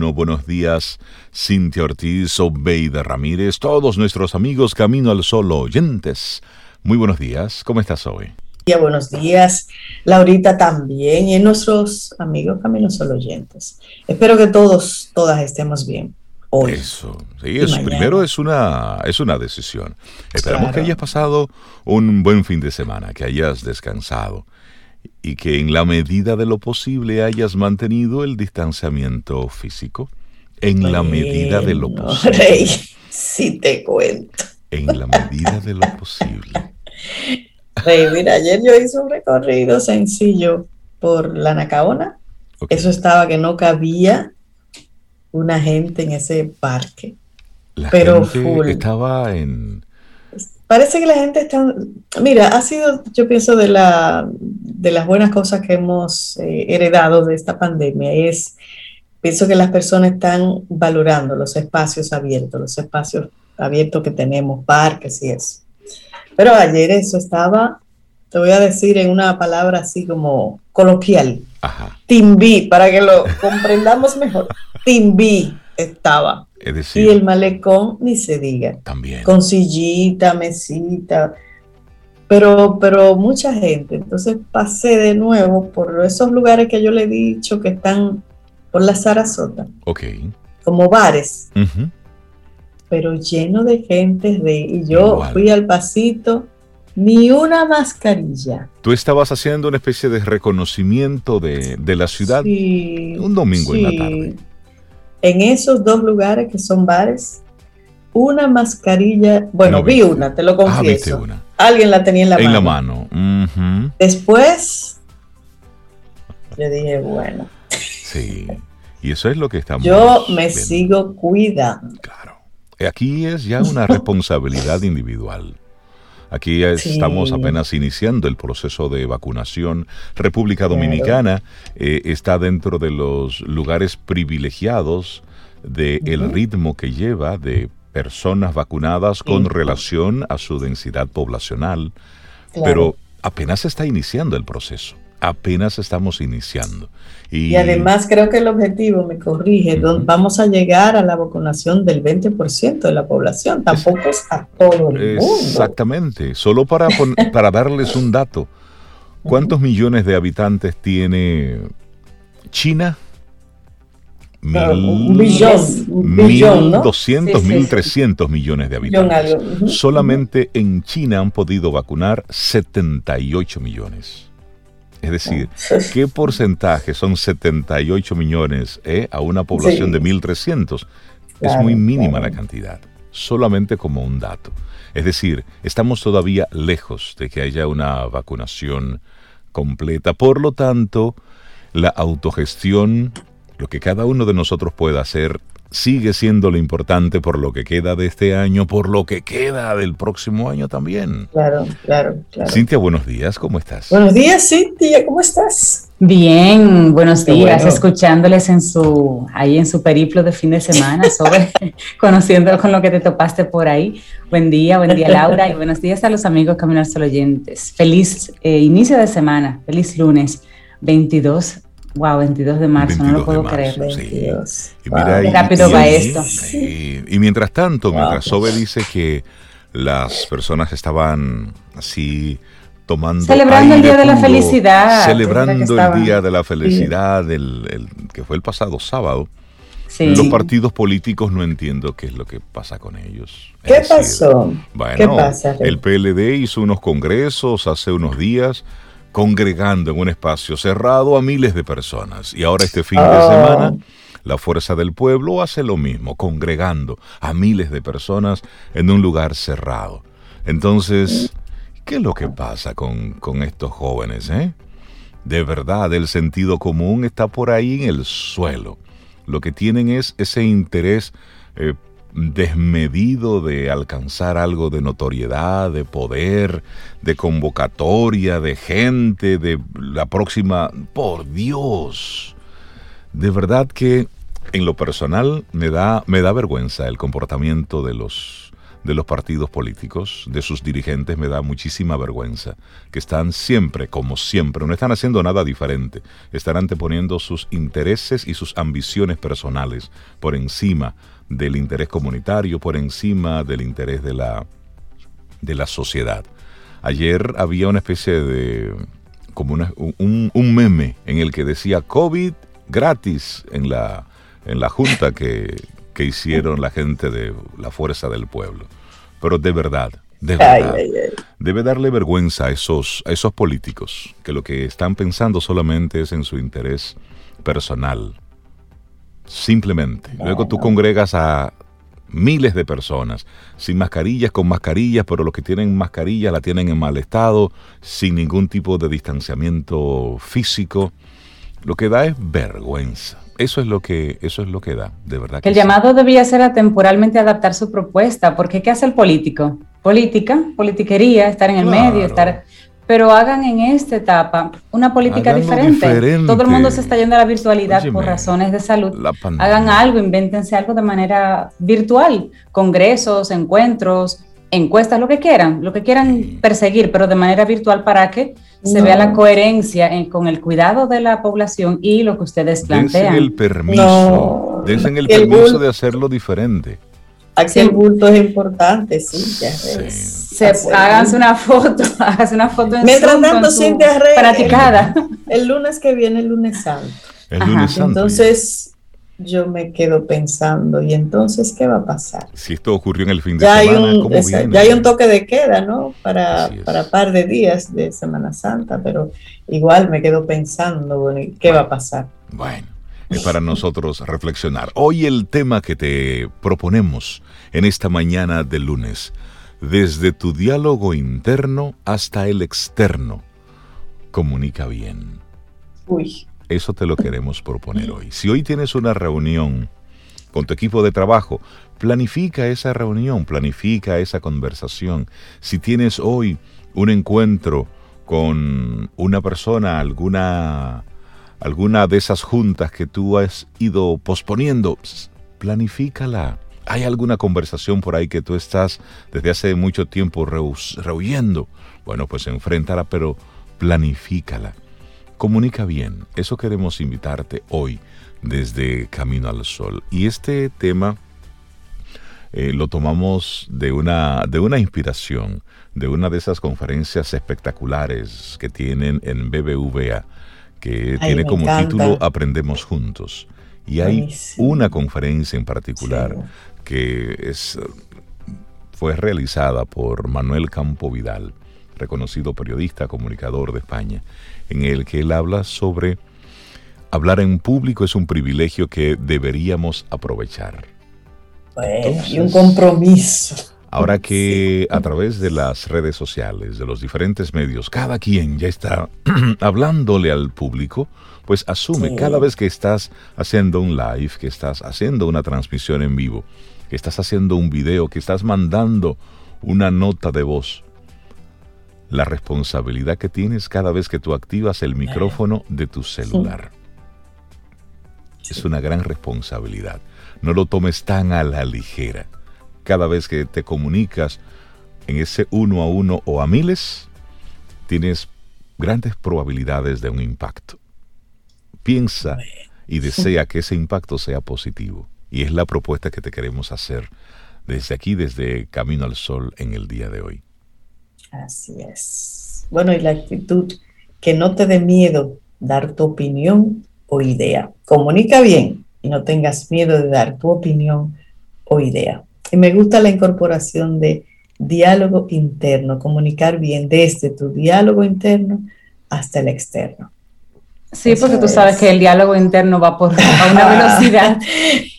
No, buenos días, Cintia Ortiz, Obeida Ramírez, todos nuestros amigos Camino al Sol oyentes. Muy buenos días, ¿cómo estás hoy? Buenos días, Laurita también y nuestros amigos Camino al Sol oyentes. Espero que todos, todas estemos bien. Hoy. Eso, sí, es, primero es una, es una decisión. Esperamos que hayas pasado un buen fin de semana, que hayas descansado y que en la medida de lo posible hayas mantenido el distanciamiento físico. En la medida de lo posible. Rey, sí te cuento. En la medida de lo posible. Rey, mira, ayer yo hice un recorrido sencillo por la Nacaona. Eso estaba que no cabía una gente en ese parque. La pero gente estaba en Parece que la gente está, mira, ha sido, yo pienso, de, la, de las buenas cosas que hemos eh, heredado de esta pandemia, es, pienso que las personas están valorando los espacios abiertos, los espacios abiertos que tenemos, parques y eso. Pero ayer eso estaba, te voy a decir en una palabra así como coloquial, Ajá. Timbi, para que lo comprendamos mejor, Timbi estaba y el malecón, ni se diga. También. Con sillita, mesita. Pero, pero mucha gente. Entonces pasé de nuevo por esos lugares que yo le he dicho que están por la Sarasota. Ok. Como bares. Pero lleno de gente de. Y yo fui al pasito. Ni una mascarilla. Tú estabas haciendo una especie de reconocimiento de, la ciudad un domingo en la tarde en esos dos lugares que son bares, una mascarilla, bueno, vi una, te lo ah, confieso. Alguien la tenía en la mano. En la mano. Después, le dije, bueno. Sí, y eso es lo que estamos. Yo me sigo cuidando. Claro. Aquí es ya una responsabilidad individual. Aquí estamos apenas iniciando el proceso de vacunación. República Dominicana eh, está dentro de los lugares privilegiados del ritmo que lleva de personas vacunadas con relación a su densidad poblacional. Pero apenas está iniciando el proceso apenas estamos iniciando. Y, además creo que el objetivo, me corrige, vamos a llegar a la vacunación del 20% de la población, tampoco es, a todo el mundo. Exactamente, solo para, para darles un dato, ¿cuántos millones de habitantes tiene China? un billón, un billón, ¿no? 1200, 1300 millones de habitantes. Solamente en China han podido vacunar 78 millones. Es decir, ¿qué porcentaje son 78 millones eh, a una población de 1.300? es muy mínima la cantidad, solamente como un dato. Es decir, estamos todavía lejos de que haya una vacunación completa. Por lo tanto, la autogestión, lo que cada uno de nosotros pueda hacer, sigue siendo lo importante por lo que queda de este año, por lo que queda del próximo año también. Claro, claro, claro. Cintia, buenos días, ¿cómo estás? Buenos días, Cintia, ¿cómo estás? Bien, buenos días, escuchándoles en su, ahí en su periplo de fin de semana, sobre conociendo con lo que te topaste por ahí. Buen día, buen día Laura y buenos días a los amigos Caminar Solo Oyentes. Feliz eh, inicio de semana, feliz lunes 22 Wow, 22 de marzo, no lo puedo creer. Sí. Y mira, rápido va esto. Y mientras tanto, mientras Sobe dice que las personas estaban así tomando celebrando el día de la felicidad celebrando el día de la felicidad el, que fue el pasado sábado los partidos políticos no entiendo qué es lo que pasa con ellos. Qué pasó bueno ¿Qué pasa, el PLD hizo unos congresos hace unos días congregando en un espacio cerrado a miles de personas. Y ahora este fin de ah. semana, la Fuerza del Pueblo hace lo mismo, congregando a miles de personas en un lugar cerrado. Entonces, ¿qué es lo que pasa con, con estos jóvenes? Eh? De verdad, el sentido común está por ahí en el suelo. Lo que tienen es ese interés eh, desmedido de alcanzar algo de notoriedad, de poder, de convocatoria, de gente, de la próxima... Por Dios. De verdad que en lo personal me da, me da vergüenza el comportamiento de los, de los partidos políticos, de sus dirigentes, me da muchísima vergüenza, que están siempre, como siempre, no están haciendo nada diferente, están anteponiendo sus intereses y sus ambiciones personales por encima del interés comunitario, por encima del interés de la, de la sociedad. Ayer había una especie de, como un, un meme en el que decía COVID gratis en la, en la junta que, que hicieron la gente de la Fuerza del Pueblo. Pero de verdad, de verdad, debe darle vergüenza a esos, a esos políticos que lo que están pensando solamente es en su interés personal. Simplemente. Luego tú congregas a miles de personas, sin mascarillas, con mascarillas, pero los que tienen mascarillas la tienen en mal estado, sin ningún tipo de distanciamiento físico. Lo que da es vergüenza. Eso es lo que, eso es lo que da, de verdad. Que el llamado debía ser a temporalmente adaptar su propuesta, porque ¿qué hace el político? Política, politiquería, estar en el medio, estar pero hagan en esta etapa una política diferente. Todo el mundo se está yendo a la virtualidad por razones de salud. Hagan algo, invéntense algo de manera virtual, congresos, encuentros, encuestas, lo que quieran, lo que quieran perseguir, pero de manera virtual para que se vea la coherencia con el cuidado de la población y lo que ustedes plantean. Dense el permiso, el, permiso de hacerlo diferente. Aquí el bulto es importante, sí, ya Se, háganse una foto, háganse una foto en Mientras tanto, sin practicada. El, lunes que viene, el lunes santo. El lunes santo. Entonces, yo me quedo pensando, ¿y entonces qué va a pasar? Si esto ocurrió en el fin de semana, Ya hay un toque de queda, ¿no? Para, para par de días de Semana Santa, pero igual me quedo pensando, ¿qué va a pasar? Bueno, es para nosotros reflexionar. Hoy el tema que te proponemos en esta mañana de lunes, desde tu diálogo interno hasta el externo, comunica bien. Uy. Eso te lo queremos proponer hoy. Si hoy tienes una reunión con tu equipo de trabajo, planifica esa reunión, planifica esa conversación. Si tienes hoy un encuentro con una persona, alguna, alguna de esas juntas que tú has ido posponiendo, planifícala. ¿Hay alguna conversación por ahí que tú estás desde hace mucho tiempo rehuyendo? Bueno, pues enfréntala, pero planifícala. Comunica bien, eso queremos invitarte hoy desde Camino al Sol. Y este tema eh, lo tomamos de una, de una inspiración, de una de esas conferencias espectaculares que tienen en BBVA, que tiene como título Aprendemos Juntos. Y hay una conferencia en particular que es, fue realizada por Manuel Campo Vidal, reconocido periodista, comunicador de España en el que él habla sobre hablar en público es un privilegio que deberíamos aprovechar. y un compromiso. Ahora que a través de las redes sociales, de los diferentes medios, cada quien ya está hablándole al público, pues asume cada vez que estás haciendo un live, que estás haciendo una transmisión en vivo, que estás haciendo un video, que estás mandando una nota de voz, la responsabilidad que tienes cada vez que tú activas el micrófono de tu celular. Es una gran responsabilidad. No lo tomes tan a la ligera. Cada vez que te comunicas en ese uno a uno o a miles, tienes grandes probabilidades de un impacto. Piensa y desea que ese impacto sea positivo. Y es la propuesta que te queremos hacer desde aquí, desde Camino al Sol, en el día de hoy. Así es. Bueno, y la actitud, que no te dé miedo dar tu opinión o idea. Comunica bien y no tengas miedo de dar tu opinión o idea. Y me gusta la incorporación de diálogo interno, comunicar bien desde tu diálogo interno hasta el externo. Sí, porque tú sabes que el diálogo interno va por a una velocidad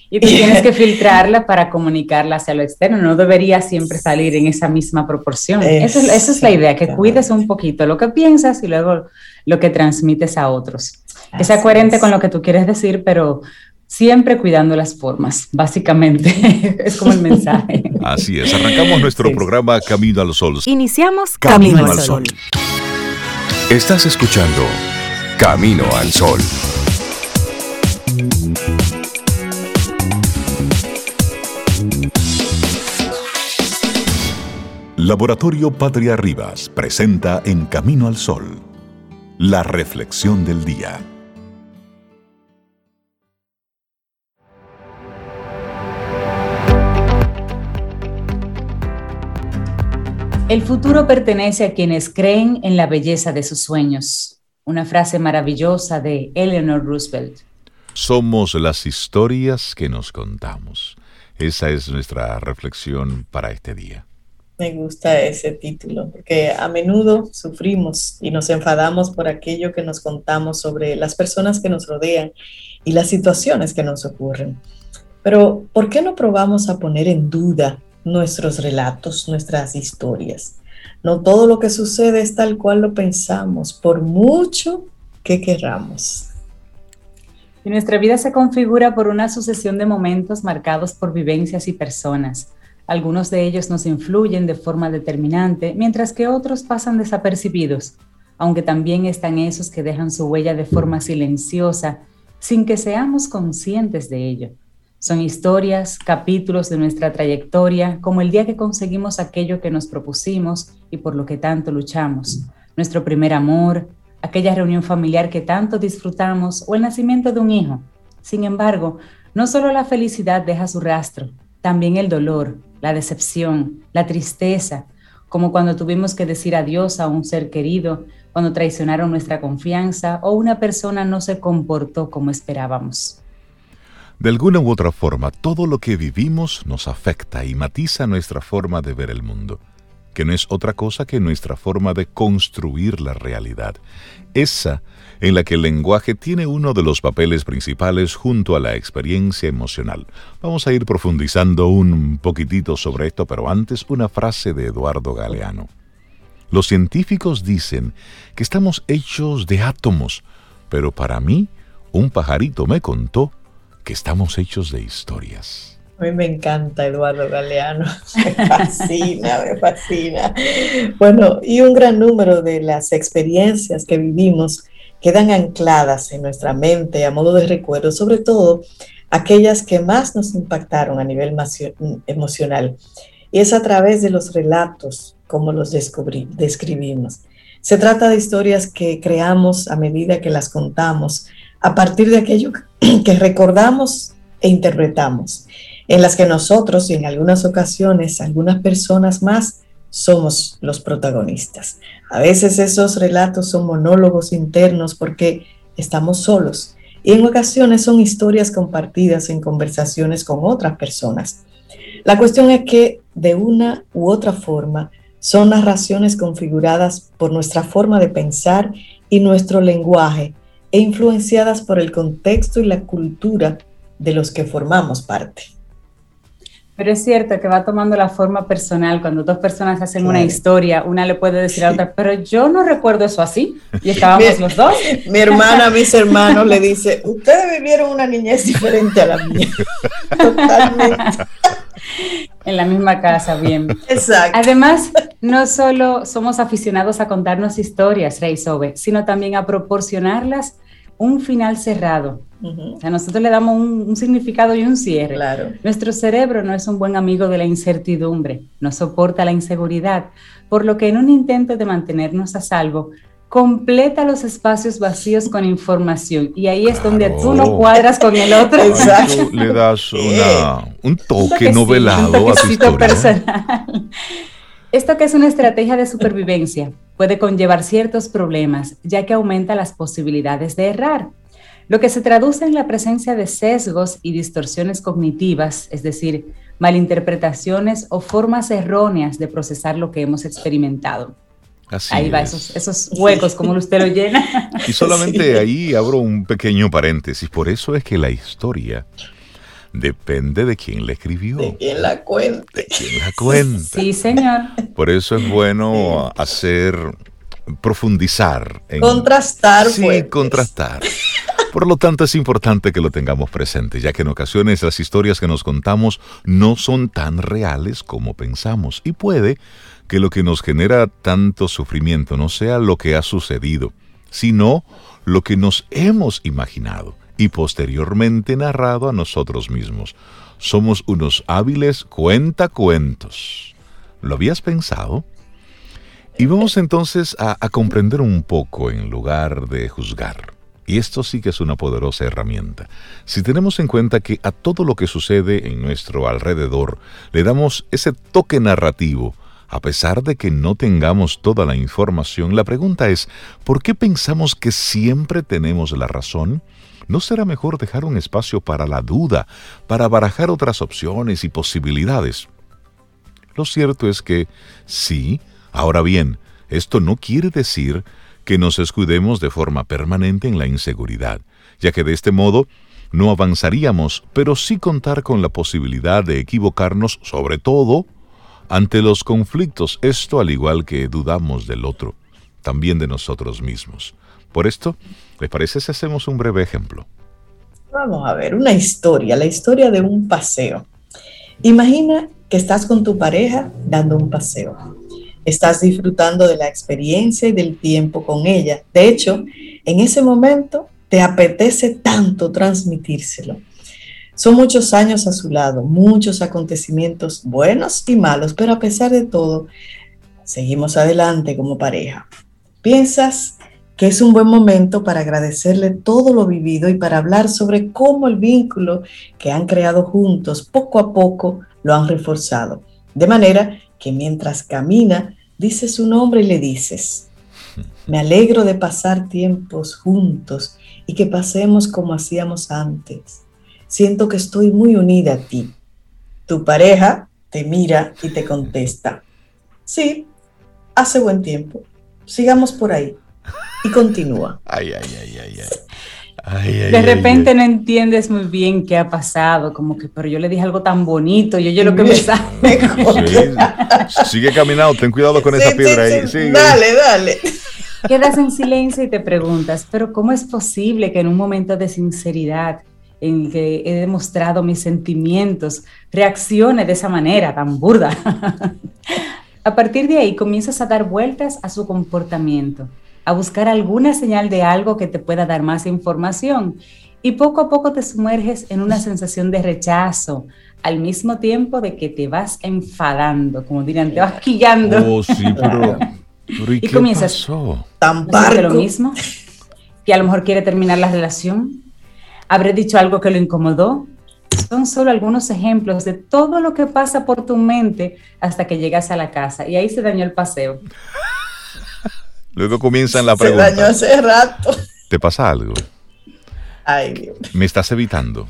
y tú tienes que filtrarla para comunicarla hacia lo externo. No debería siempre salir en esa misma proporción. Esa es, la idea, que cuides un poquito lo que piensas y luego lo que transmites a otros. Que sea coherente con lo que tú quieres decir, pero siempre cuidando las formas, básicamente. es como el mensaje. Así es. Arrancamos nuestro programa Camino al Sol. Iniciamos Camino, al Sol. Estás escuchando Camino al Sol. Laboratorio Patria Rivas presenta En Camino al Sol, la reflexión del día. El futuro pertenece a quienes creen en la belleza de sus sueños. Una frase maravillosa de Eleanor Roosevelt. Somos las historias que nos contamos. Esa es nuestra reflexión para este día. Me gusta ese título, porque a menudo sufrimos y nos enfadamos por aquello que nos contamos sobre las personas que nos rodean y las situaciones que nos ocurren. Pero, ¿por qué no probamos a poner en duda nuestros relatos, nuestras historias? No todo lo que sucede es tal cual lo pensamos, por mucho que queramos. Y nuestra vida se configura por una sucesión de momentos marcados por vivencias y personas algunos de ellos nos influyen de forma determinante, mientras que otros pasan desapercibidos, aunque también están esos que dejan su huella de forma silenciosa, sin que seamos conscientes de ello. Son historias, capítulos de nuestra trayectoria, como el día que conseguimos aquello que nos propusimos y por lo que tanto luchamos, nuestro primer amor, aquella reunión familiar que tanto disfrutamos o el nacimiento de un hijo. Sin embargo, no solo la felicidad deja su rastro, también el dolor, la decepción, la tristeza, como cuando tuvimos que decir adiós a un ser querido, cuando traicionaron nuestra confianza o una persona no se comportó como esperábamos. De alguna u otra forma, todo lo que vivimos nos afecta y matiza nuestra forma de ver el mundo, que no es otra cosa que nuestra forma de construir la realidad. Esa en la que el lenguaje tiene uno de los papeles principales junto a la experiencia emocional. Vamos a ir profundizando un poquitito sobre esto, pero antes una frase de Eduardo Galeano. Los científicos dicen que estamos hechos de átomos, pero para mí un pajarito me contó que estamos hechos de historias. A mí me encanta Eduardo Galeano, me fascina, me fascina. Bueno, y un gran número de las experiencias que vivimos quedan ancladas en nuestra mente a modo de recuerdo, sobre todo aquellas que más nos impactaron a nivel emocional. Y es a través de los relatos como los describimos. Se trata de historias que creamos a medida que las contamos, a partir de aquello que recordamos e interpretamos, en las que nosotros y en algunas ocasiones algunas personas más somos los protagonistas. A veces esos relatos son monólogos internos porque estamos solos y en ocasiones son historias compartidas en conversaciones con otras personas. La cuestión es que de una u otra forma son narraciones configuradas por nuestra forma de pensar y nuestro lenguaje e influenciadas por el contexto y la cultura de los que formamos parte. Pero es cierto que va tomando la forma personal. Cuando dos personas hacen una historia, una le puede decir a otra, pero yo no recuerdo eso así. Y estábamos los dos. Mi hermana, mis hermanos le dice, ustedes vivieron una niñez diferente a la mía. Totalmente. En la misma casa, bien. Exacto. Además, no solo somos aficionados a contarnos historias, Rey Sobe, sino también a proporcionarlas un final cerrado o sea, nosotros le damos un, significado y un cierre. Claro. Nuestro cerebro no es un buen amigo de la incertidumbre, no soporta la inseguridad, por lo que en un intento de mantenernos a salvo, completa los espacios vacíos con información y ahí es donde tú no cuadras con el otro. Exacto. le das un toque novelado a tu historia. personal. Esto que es una estrategia de supervivencia puede conllevar ciertos problemas, ya que aumenta las posibilidades de errar lo que se traduce en la presencia de sesgos y distorsiones cognitivas, es decir, malinterpretaciones o formas erróneas de procesar lo que hemos experimentado. Así ahí va, esos, huecos, como usted lo llena. Y solamente ahí abro un pequeño paréntesis. Por eso es que la historia depende de quién la escribió. De quién la cuenta. De quién la cuenta. Sí, señor. Por eso es bueno hacer, profundizar. En, contrastar. Sí, contrastar. Por lo tanto, es importante que lo tengamos presente, ya que en ocasiones las historias que nos contamos no son tan reales como pensamos y puede que lo que nos genera tanto sufrimiento no sea lo que ha sucedido, sino lo que nos hemos imaginado y posteriormente narrado a nosotros mismos. Somos unos hábiles cuentacuentos. ¿Lo habías pensado? Y vamos entonces a, a comprender un poco en lugar de juzgar. Y esto sí que es una poderosa herramienta. Si tenemos en cuenta que a todo lo que sucede en nuestro alrededor le damos ese toque narrativo, a pesar de que no tengamos toda la información, la pregunta es, ¿por qué pensamos que siempre tenemos la razón? ¿No será mejor dejar un espacio para la duda, para barajar otras opciones y posibilidades? Lo cierto es que sí, ahora bien, esto no quiere decir que nos escudemos de forma permanente en la inseguridad, ya que de este modo no avanzaríamos, pero sí contar con la posibilidad de equivocarnos sobre todo ante los conflictos, esto al igual que dudamos del otro, también de nosotros mismos. Por esto, ¿les parece si hacemos un breve ejemplo? Vamos a ver, una historia, la historia de un paseo. Imagina que estás con tu pareja dando un paseo. Estás disfrutando de la experiencia y del tiempo con ella. De hecho, en ese momento te apetece tanto transmitírselo. Son muchos años a su lado, muchos acontecimientos buenos y malos, pero a pesar de todo, seguimos adelante como pareja. Piensas que es un buen momento para agradecerle todo lo vivido y para hablar sobre cómo el vínculo que han creado juntos poco a poco lo han reforzado. De manera que mientras camina, dices su nombre y le dices, me alegro de pasar tiempos juntos y que pasemos como hacíamos antes. Siento que estoy muy unida a ti. Tu pareja te mira y te contesta, sí, hace buen tiempo, sigamos por ahí. Y continúa. Ay, ay, ay, ay, ay. de repente no entiendes muy bien qué ha pasado, como que, pero yo le dije algo tan bonito, yo yo lo que me sale. sigue caminando, ten cuidado con esa piedra ahí. Dale, dale. Quedas en silencio y te preguntas, pero ¿cómo es posible que en un momento de sinceridad, en el que he demostrado mis sentimientos, reaccione de esa manera tan burda? a partir de ahí comienzas a dar vueltas a su comportamiento a buscar alguna señal de algo que te pueda dar más información y poco a poco te sumerges en una sensación de rechazo, al mismo tiempo de que te vas enfadando, como dirían, te vas quillando. Oh, sí, pero, ¿y, comienzas pasó? tan lo mismo, que a lo mejor quiere terminar la relación, habré dicho algo que lo incomodó. Son solo algunos ejemplos de todo lo que pasa por tu mente hasta que llegas a la casa y ahí se dañó el paseo. Luego comienzan la pregunta. Se dañó hace rato. ¿Te pasa algo? Ay, Dios. Me estás evitando.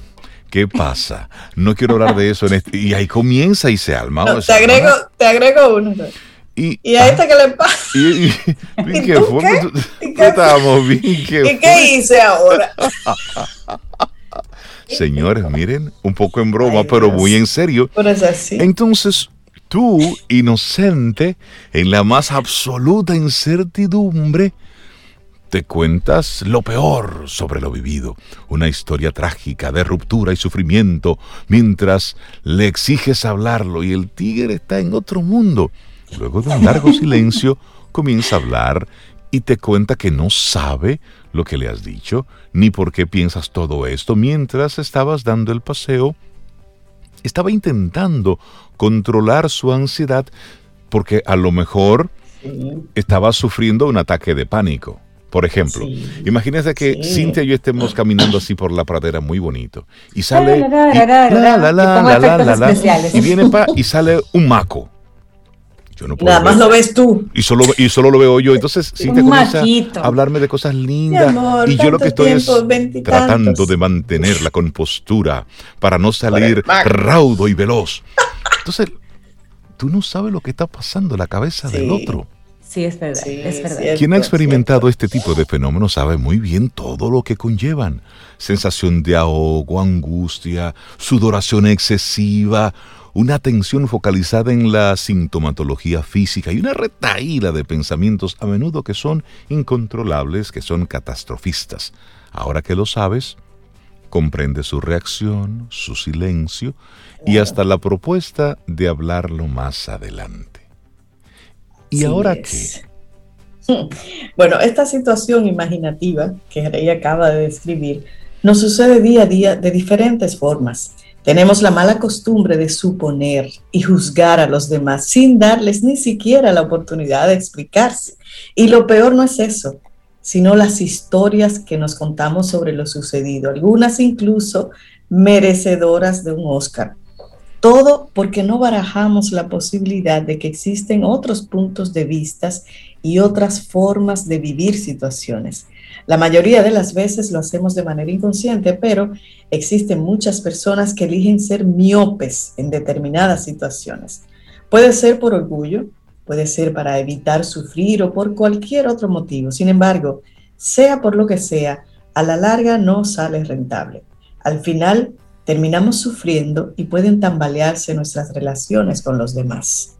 ¿Qué pasa? No quiero hablar de eso. En este... Y ahí comienza y se alma. te, agrego, te agrego uno. Y, ¿Y a esta qué le pasa? ¿Y, y, y qué fue? ¿Y qué? Estábamos bien. ¿qué, ¿Y qué hice ahora? Señores, miren, un poco en broma, pero muy en serio. Pero es así. Entonces, tú, inocente, en la más absoluta incertidumbre, te cuentas lo peor sobre lo vivido, una historia trágica de ruptura y sufrimiento, mientras le exiges hablarlo y el tigre está en otro mundo. Luego de un largo silencio, comienza a hablar y te cuenta que no sabe lo que le has dicho, ni por qué piensas todo esto mientras estabas dando el paseo. Estaba intentando controlar su ansiedad porque a lo mejor estaba sufriendo un ataque de pánico. Por ejemplo, imagínese que Cintia y yo estemos caminando así por la pradera muy bonito y sale y viene pa, y sale un maco. Yo no puedo Nada más lo ves tú. Y solo, y solo lo veo yo. Entonces Cintia comienza a hablarme de cosas lindas. y yo lo que estoy es tratando de mantener la compostura para no salir raudo y veloz. Entonces, tú no sabes lo que está pasando en la cabeza del otro. Sí, es verdad. es verdad. Quien ha experimentado este tipo de fenómenos sabe muy bien todo lo que conllevan. Sensación de ahogo, angustia, sudoración excesiva, una atención focalizada en la sintomatología física y una retaíla de pensamientos a menudo que son incontrolables, que son catastrofistas. Ahora que lo sabes, comprende su reacción, su silencio y hasta la propuesta de hablarlo más adelante. ¿Y ahora qué? Bueno, esta situación imaginativa que Rey acaba de describir nos sucede día a día de diferentes formas. Tenemos la mala costumbre de suponer y juzgar a los demás sin darles ni siquiera la oportunidad de explicarse. Y lo peor no es eso, sino las historias que nos contamos sobre lo sucedido, algunas incluso merecedoras de un Oscar. Todo porque no barajamos la posibilidad de que existen otros puntos de vista y otras formas de vivir situaciones. La mayoría de las veces lo hacemos de manera inconsciente, pero existen muchas personas que eligen ser miopes en determinadas situaciones. Puede ser por orgullo, puede ser para evitar sufrir o por cualquier otro motivo. Sin embargo, sea por lo que sea, a la larga no sale rentable. Al final terminamos sufriendo y pueden tambalearse nuestras relaciones con los demás.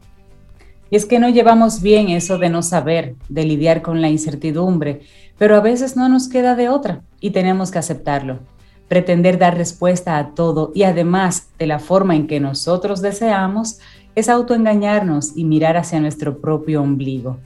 Y es que no llevamos bien eso de no saber, de lidiar con la incertidumbre, pero a veces no nos queda de otra y tenemos que aceptarlo. Pretender dar respuesta a todo y además de la forma en que nosotros deseamos es autoengañarnos y mirar hacia nuestro propio ombligo.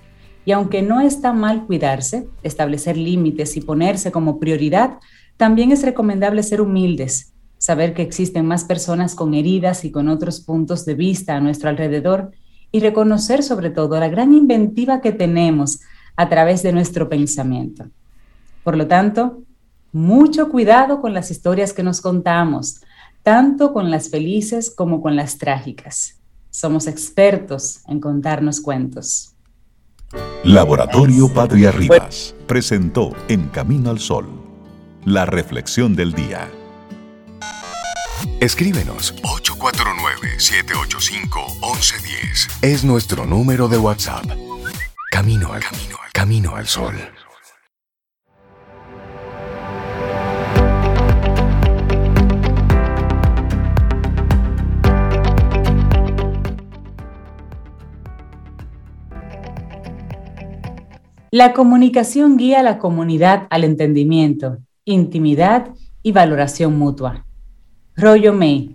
Y aunque no está mal cuidarse, establecer límites y ponerse como prioridad, también es recomendable ser humildes saber que existen más personas con heridas y con otros puntos de vista a nuestro alrededor y reconocer sobre todo la gran inventiva que tenemos a través de nuestro pensamiento. Por lo tanto, mucho cuidado con las historias que nos contamos, tanto con las felices como con las trágicas. Somos expertos en contarnos cuentos. Laboratorio Patria Rivas presentó En Camino al Sol, la reflexión del día. Escríbenos 849-785-1110. Es nuestro número de WhatsApp. Camino al camino, al camino al sol. La comunicación guía a la comunidad al entendimiento, intimidad y valoración mutua. Rollo May.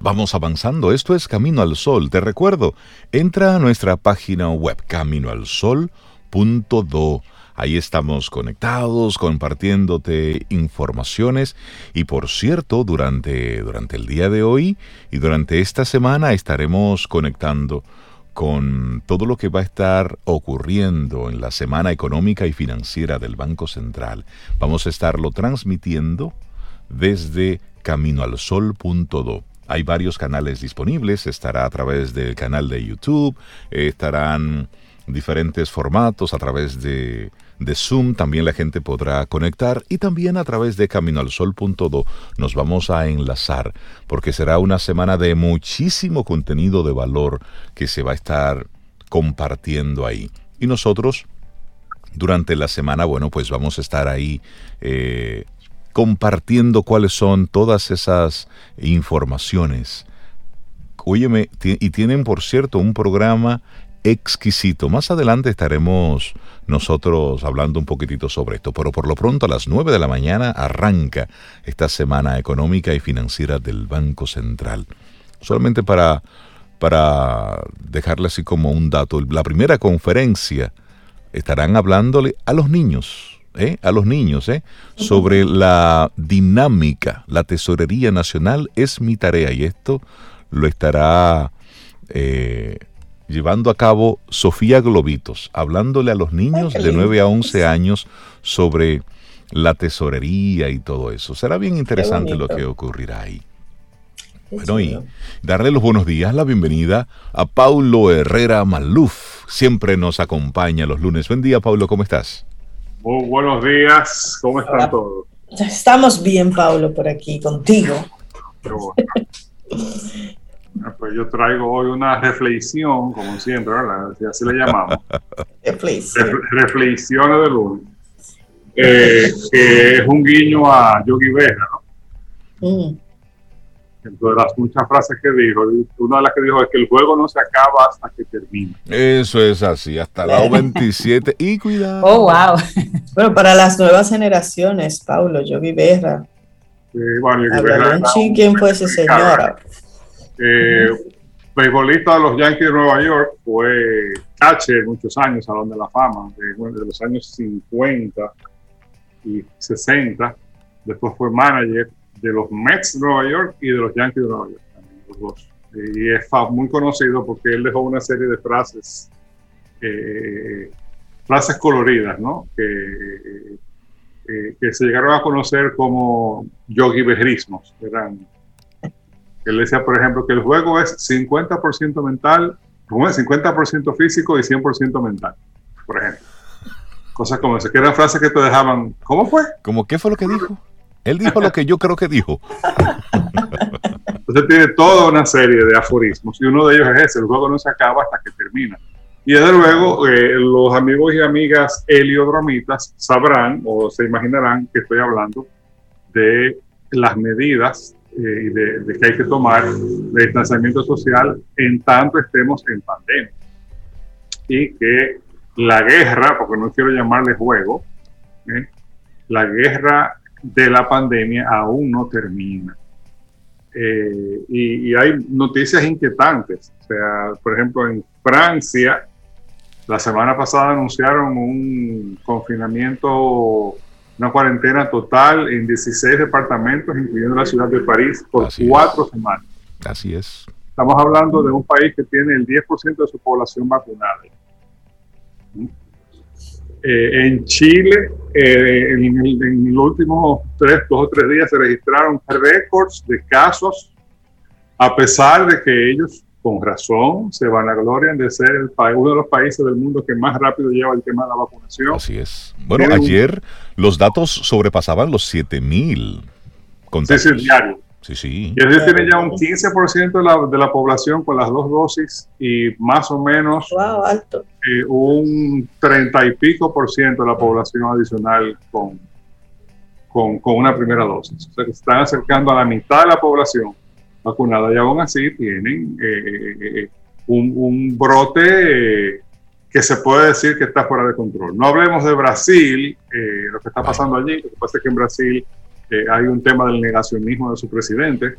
Vamos avanzando, esto es Camino al Sol. Te recuerdo, entra a nuestra página web caminoalsol.do. Ahí estamos conectados, compartiéndote informaciones y por cierto, durante, durante el día de hoy y durante esta semana estaremos conectando con todo lo que va a estar ocurriendo en la Semana Económica y Financiera del Banco Central. Vamos a estarlo transmitiendo desde caminoalsol.do. Hay varios canales disponibles, estará a través del canal de YouTube, estarán diferentes formatos a través de, de, Zoom, también la gente podrá conectar y también a través de caminoalsol.do nos vamos a enlazar porque será una semana de muchísimo contenido de valor que se va a estar compartiendo ahí. Y nosotros durante la semana, bueno, pues vamos a estar ahí eh, compartiendo cuáles son todas esas informaciones. Óyeme, y tienen por cierto un programa exquisito. Más adelante estaremos nosotros hablando un poquitito sobre esto, pero por lo pronto a las 9 de la mañana arranca esta semana económica y financiera del Banco Central. Solamente para, para dejarle así como un dato, la primera conferencia estarán hablándole a los niños, ¿eh? a los niños ¿eh? sobre la dinámica. La Tesorería Nacional es mi tarea y esto lo estará eh, llevando a cabo Sofía Globitos, hablándole a los niños de 9 a 11 años sobre la tesorería y todo eso. Será bien interesante lo que ocurrirá ahí. bueno, y darle los buenos días, la bienvenida a Paulo Herrera Maluf. Siempre nos acompaña los lunes. Buen día, Paulo, ¿cómo estás? Muy buenos días, ¿cómo están todos? Estamos bien, Pablo, por aquí, contigo. Pues yo traigo hoy una reflexión, como siempre, ¿verdad? Así le llamamos. Reflexiones de lunes. Eh, que es un guiño a Yogi Berra, ¿no? Mm de las muchas frases que dijo, una de las que dijo es que el juego no se acaba hasta que termine. Eso es así, hasta la 27 y cuidado. Oh, wow. Bueno, para las nuevas generaciones, Paulo, yo vi Berra. bueno, ¿Quién fue ese señor? Eh, beisbolista de los Yankees de Nueva York, fue catcher muchos años, Salón de la Fama, de, de los años 50 y 60. Después fue manager de los Mets de Nueva York y de los Yankees de Nueva York. Y es muy conocido porque él dejó una serie de frases, eh, frases coloridas, ¿no? Que, eh, que se llegaron a conocer como yogi bejrismos. Eran, él decía, por ejemplo, que el juego es 50% mental, 50% físico y 100% mental, por ejemplo. Cosas como esas, que eran frases que te dejaban, ¿cómo fue? ¿Cómo qué fue lo que dijo? Él dijo lo que yo creo que dijo. Entonces tiene toda una serie de aforismos y uno de ellos es ese, el juego no se acaba hasta que termina. Y desde luego eh, los amigos y amigas heliodromitas sabrán o se imaginarán que estoy hablando de las medidas eh, de, de, que hay que tomar de distanciamiento social en tanto estemos en pandemia. Y que la guerra, porque no quiero llamarle juego, ¿eh? la guerra de la pandemia aún no termina. Eh, y, hay noticias inquietantes. O sea, por ejemplo, en Francia, la semana pasada anunciaron un confinamiento, una cuarentena total en 16 departamentos, incluyendo la ciudad de París, por cuatro semanas. Así es. Estamos hablando de un país que tiene el 10% de su población vacunada. Eh, en Chile, eh, en, los últimos tres, dos o tres días se registraron récords de casos, a pesar de que ellos, con razón, se van a gloria de ser el uno de los países del mundo que más rápido lleva el tema de la vacunación. Así es. Bueno, ayer los datos sobrepasaban los 7000 contagios. Sí, sí, diario. Sí, sí. Y ellos tienen ya un 15% de la, de la población con las dos dosis y más o menos eh, un 30 y pico por ciento de la población adicional con, con, con, una primera dosis. O sea que se están acercando a la mitad de la población vacunada y aún así tienen eh, eh, un, un, brote que se puede decir que está fuera de control. No hablemos de Brasil, lo que está pasando allí, lo que pasa es que en Brasil hay un tema del negacionismo de su presidente.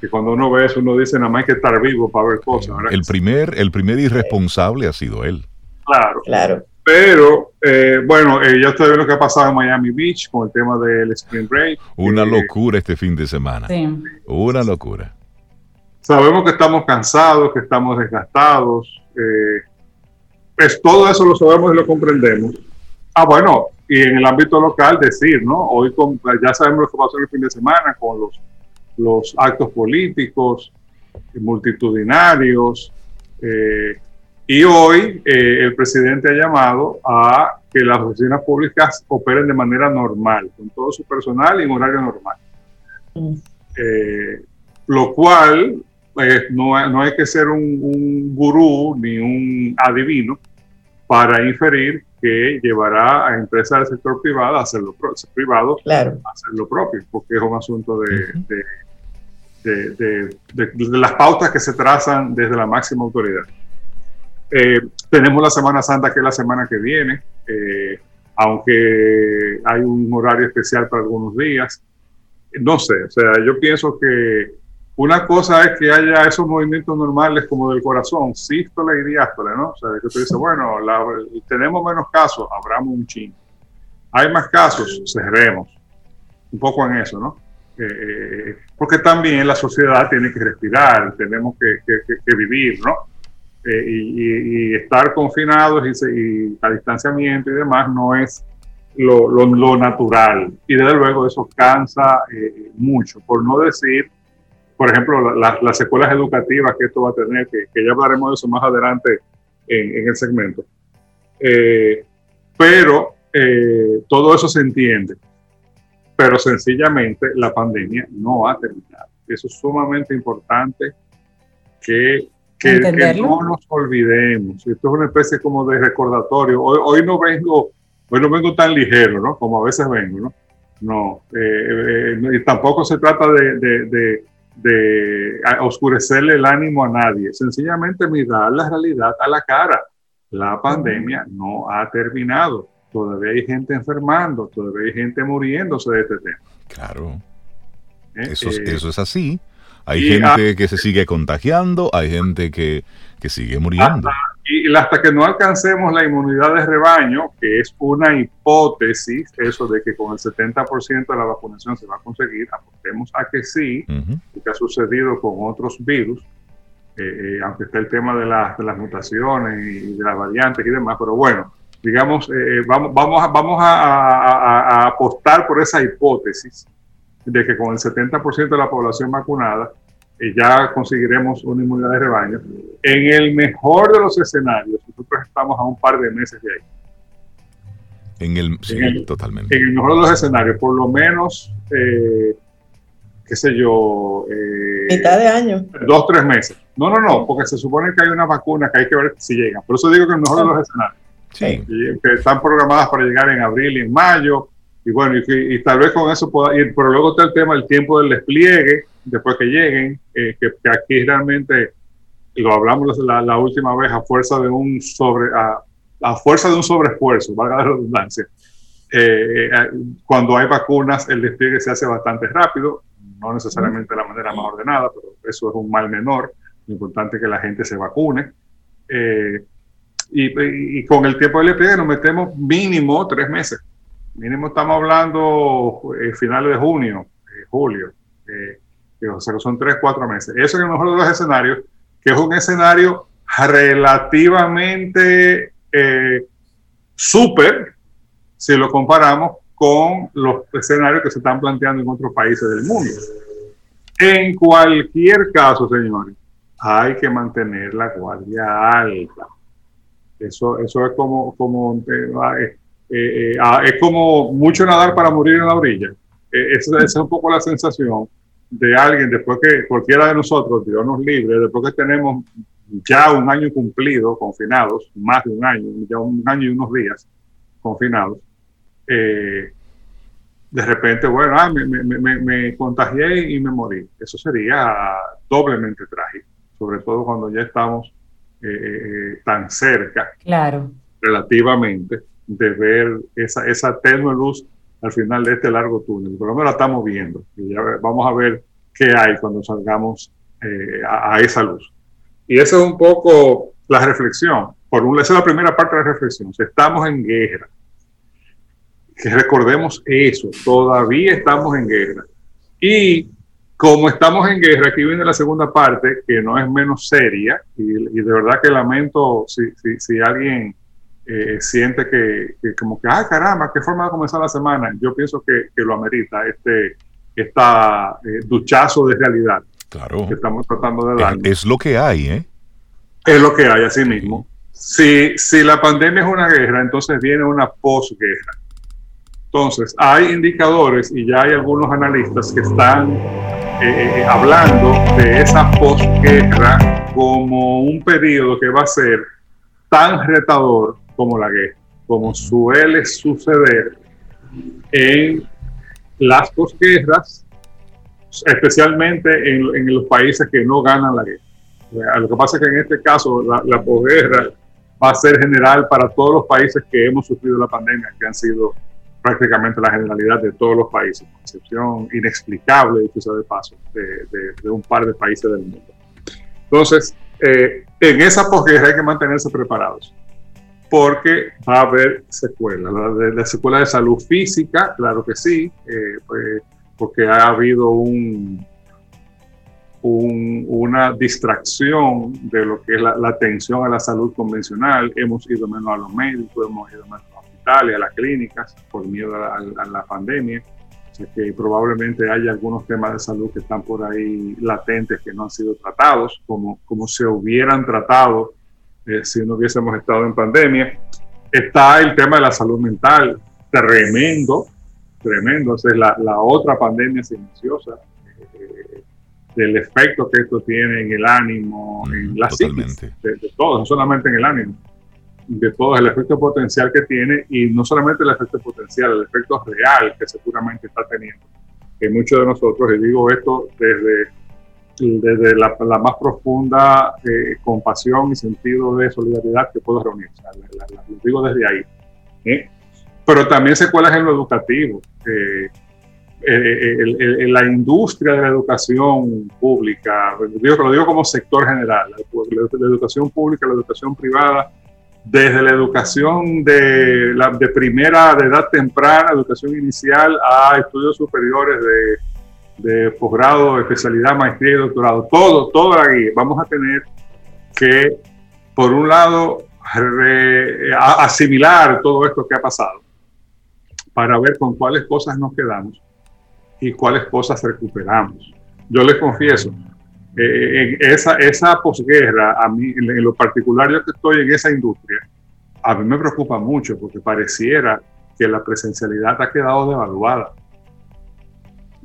Que cuando uno ve eso, uno dice, nada más hay que estar vivo para ver cosas. El primer, el primer irresponsable ha sido él. Claro. Claro. Pero, eh, bueno, eh, ya ustedes ven lo que ha pasado en Miami Beach con el tema del Spring Break. Una locura este fin de semana. Sí. Una locura. Sabemos que estamos cansados, que estamos desgastados. Eh, pues todo eso lo sabemos y lo comprendemos. Ah, bueno, y en el ámbito local decir, ¿no? Hoy ya sabemos lo que pasó el fin de semana con los, los actos políticos multitudinarios. Eh, y hoy eh, el presidente ha llamado a que las oficinas públicas operen de manera normal, con todo su personal y en horario normal. Eh, lo cual no, no, hay que ser un, un gurú ni un adivino para inferir que llevará a empresas del sector privado a hacer lo, privado a hacer lo propio, porque es un asunto de, de, de, las pautas que se trazan desde la máxima autoridad. Eh, tenemos la Semana Santa, que es la semana que viene, eh, aunque hay un horario especial para algunos días. No sé, o sea, yo pienso que una cosa es que haya esos movimientos normales como del corazón, sístole y diástole, ¿no? O sea, que tú dices, bueno, tenemos menos casos, abramos un chingo. Hay más casos, cerremos. Un poco en eso, ¿no? Eh, eh, porque también la sociedad tiene que respirar, tenemos que, que, vivir, ¿no? Eh, y, estar confinados y, y, a distanciamiento y demás no es lo, lo, lo natural. Y desde luego eso cansa mucho, por no decir por ejemplo, las secuelas educativas que esto va a tener, que, ya hablaremos de eso más adelante en, el segmento. Eh, pero eh, todo eso se entiende, pero sencillamente la pandemia no ha terminado. Eso es sumamente importante que, que, no nos olvidemos. Esto es una especie como de recordatorio. Hoy, hoy, no vengo, hoy no vengo tan ligero, ¿no? Como a veces vengo, ¿no? No, eh, y tampoco se trata de de oscurecerle el ánimo a nadie, sencillamente mirar la realidad a la cara. La pandemia no ha terminado. Todavía hay gente enfermando, todavía hay gente muriéndose de este tema. Claro. ¿Eh? Eso, eh, eso, es así. Hay gente que se sigue contagiando, hay gente que, que sigue muriendo. Y hasta que no alcancemos la inmunidad de rebaño, que es una hipótesis, eso de que con el 70% de la vacunación se va a conseguir, apostemos a que sí, que ha sucedido con otros virus, eh, eh, aunque está el tema de, de, las mutaciones y de las variantes y demás, pero bueno, digamos, eh, vamos, vamos, a, vamos a, apostar por esa hipótesis de que con el 70% de la población vacunada ya conseguiremos una inmunidad de rebaño. En el mejor de los escenarios, nosotros estamos a un par de meses de ahí. En el, sí, totalmente. En el mejor de los escenarios, por lo menos, eh, qué sé yo. Eh, Mitad de año. Dos, tres meses. No, no, no, porque se supone que hay una vacuna que hay que ver si llega. Por eso digo que el mejor de los escenarios. Sí. que están programadas para llegar en abril y en mayo. Y bueno, y, tal vez con eso pueda ir, pero luego está el tema del tiempo del despliegue, después que lleguen, eh, que, aquí realmente, lo hablamos la, la, última vez, a fuerza de un sobre, a, fuerza de un sobreesfuerzo, valga la redundancia. Eh, eh, cuando hay vacunas, el despliegue se hace bastante rápido, no necesariamente de la manera más ordenada, pero eso es un mal menor. Lo importante es que la gente se vacune. y, y, con el tiempo del despliegue nos metemos mínimo tres meses. Mínimo estamos hablando finales de junio, julio o sea son tres, cuatro meses. Eso es el mejor de los escenarios, que es un escenario relativamente eh, súper si lo comparamos con los escenarios que se están planteando en otros países del mundo. En cualquier caso, señores, hay que mantener la guardia alta. Eso, eso es como, como eh, eh, ah, es como mucho nadar para morir en la orilla. esa es un poco la sensación de alguien después que cualquiera de nosotros, Dios nos libre, después que tenemos ya un año cumplido confinados, más de un año, ya un año y unos días confinados, eh, de repente, bueno, ah, me, me, me, contagié y me morí. Eso sería doblemente trágico, sobre todo cuando ya estamos eh, eh, tan cerca, claro. relativamente, de ver esa, esa tenue luz al final de este largo túnel. Por lo menos la estamos viendo y ya vamos a ver qué hay cuando salgamos eh, a, esa luz. Y esa es un poco la reflexión. Por un, esa es la primera parte de la reflexión. estamos en guerra, que recordemos eso, todavía estamos en guerra. Y como estamos en guerra, aquí viene la segunda parte, que no es menos seria, y, de verdad que lamento si, si, si alguien eh, siente que, como que, ah, caramba, qué forma de comenzar la semana. Yo pienso que, que lo amerita este esta eh, duchazo de realidad claro. que estamos tratando de dar. Es, lo que hay, ¿eh? Es lo que hay, así mismo. Si, si la pandemia es una guerra, entonces viene una posguerra. Entonces, hay indicadores y ya hay algunos analistas que están eh, hablando de esa posguerra como un periodo que va a ser tan retador como la guerra, como suele suceder en las posguerras, especialmente en, los países que no ganan la guerra. Lo que pasa es que en este caso la, posguerra va a ser general para todos los países que hemos sufrido la pandemia, que han sido prácticamente la generalidad de todos los países, con excepción inexplicable, dicho de paso, de, un par de países del mundo. Entonces, eh, en esa posguerra hay que mantenerse preparados, porque va a haber secuelas. La, secuela de salud física, claro que sí, eh, pues, porque ha habido un, una distracción de lo que es la, atención a la salud convencional. Hemos ido menos a los médicos, hemos ido menos a los hospitales, a las clínicas, por miedo a, la pandemia. O sea que probablemente hay algunos temas de salud que están por ahí latentes que no han sido tratados, como, como se hubieran tratado eh, si no hubiésemos estado en pandemia. Está el tema de la salud mental, tremendo, tremendo. es la, la otra pandemia silenciosa, eh, del efecto que esto tiene en el ánimo, en la psiquis de, de todos, no solamente en el ánimo, de todos, el efecto potencial que tiene y no solamente el efecto potencial, el efecto real que seguramente está teniendo en muchos de nosotros, y digo esto desde, desde la, la más profunda eh, compasión y sentido de solidaridad que puedo reunir, lo digo desde ahí. ¿eh? Pero también secuelas en lo educativo. Eh, eh, la industria de la educación pública, lo digo como sector general, la, educación pública, la educación privada, desde la educación de, la, de primera, de edad temprana, educación inicial, a estudios superiores de, de posgrado, especialidad, maestría y doctorado, todo, todo aquí vamos a tener que, por un lado, asimilar todo esto que ha pasado para ver con cuáles cosas nos quedamos y cuáles cosas recuperamos. Yo les confieso, eh, esa, esa posguerra, a mí, en, lo particular, yo que estoy en esa industria, a mí me preocupa mucho porque pareciera que la presencialidad ha quedado devaluada.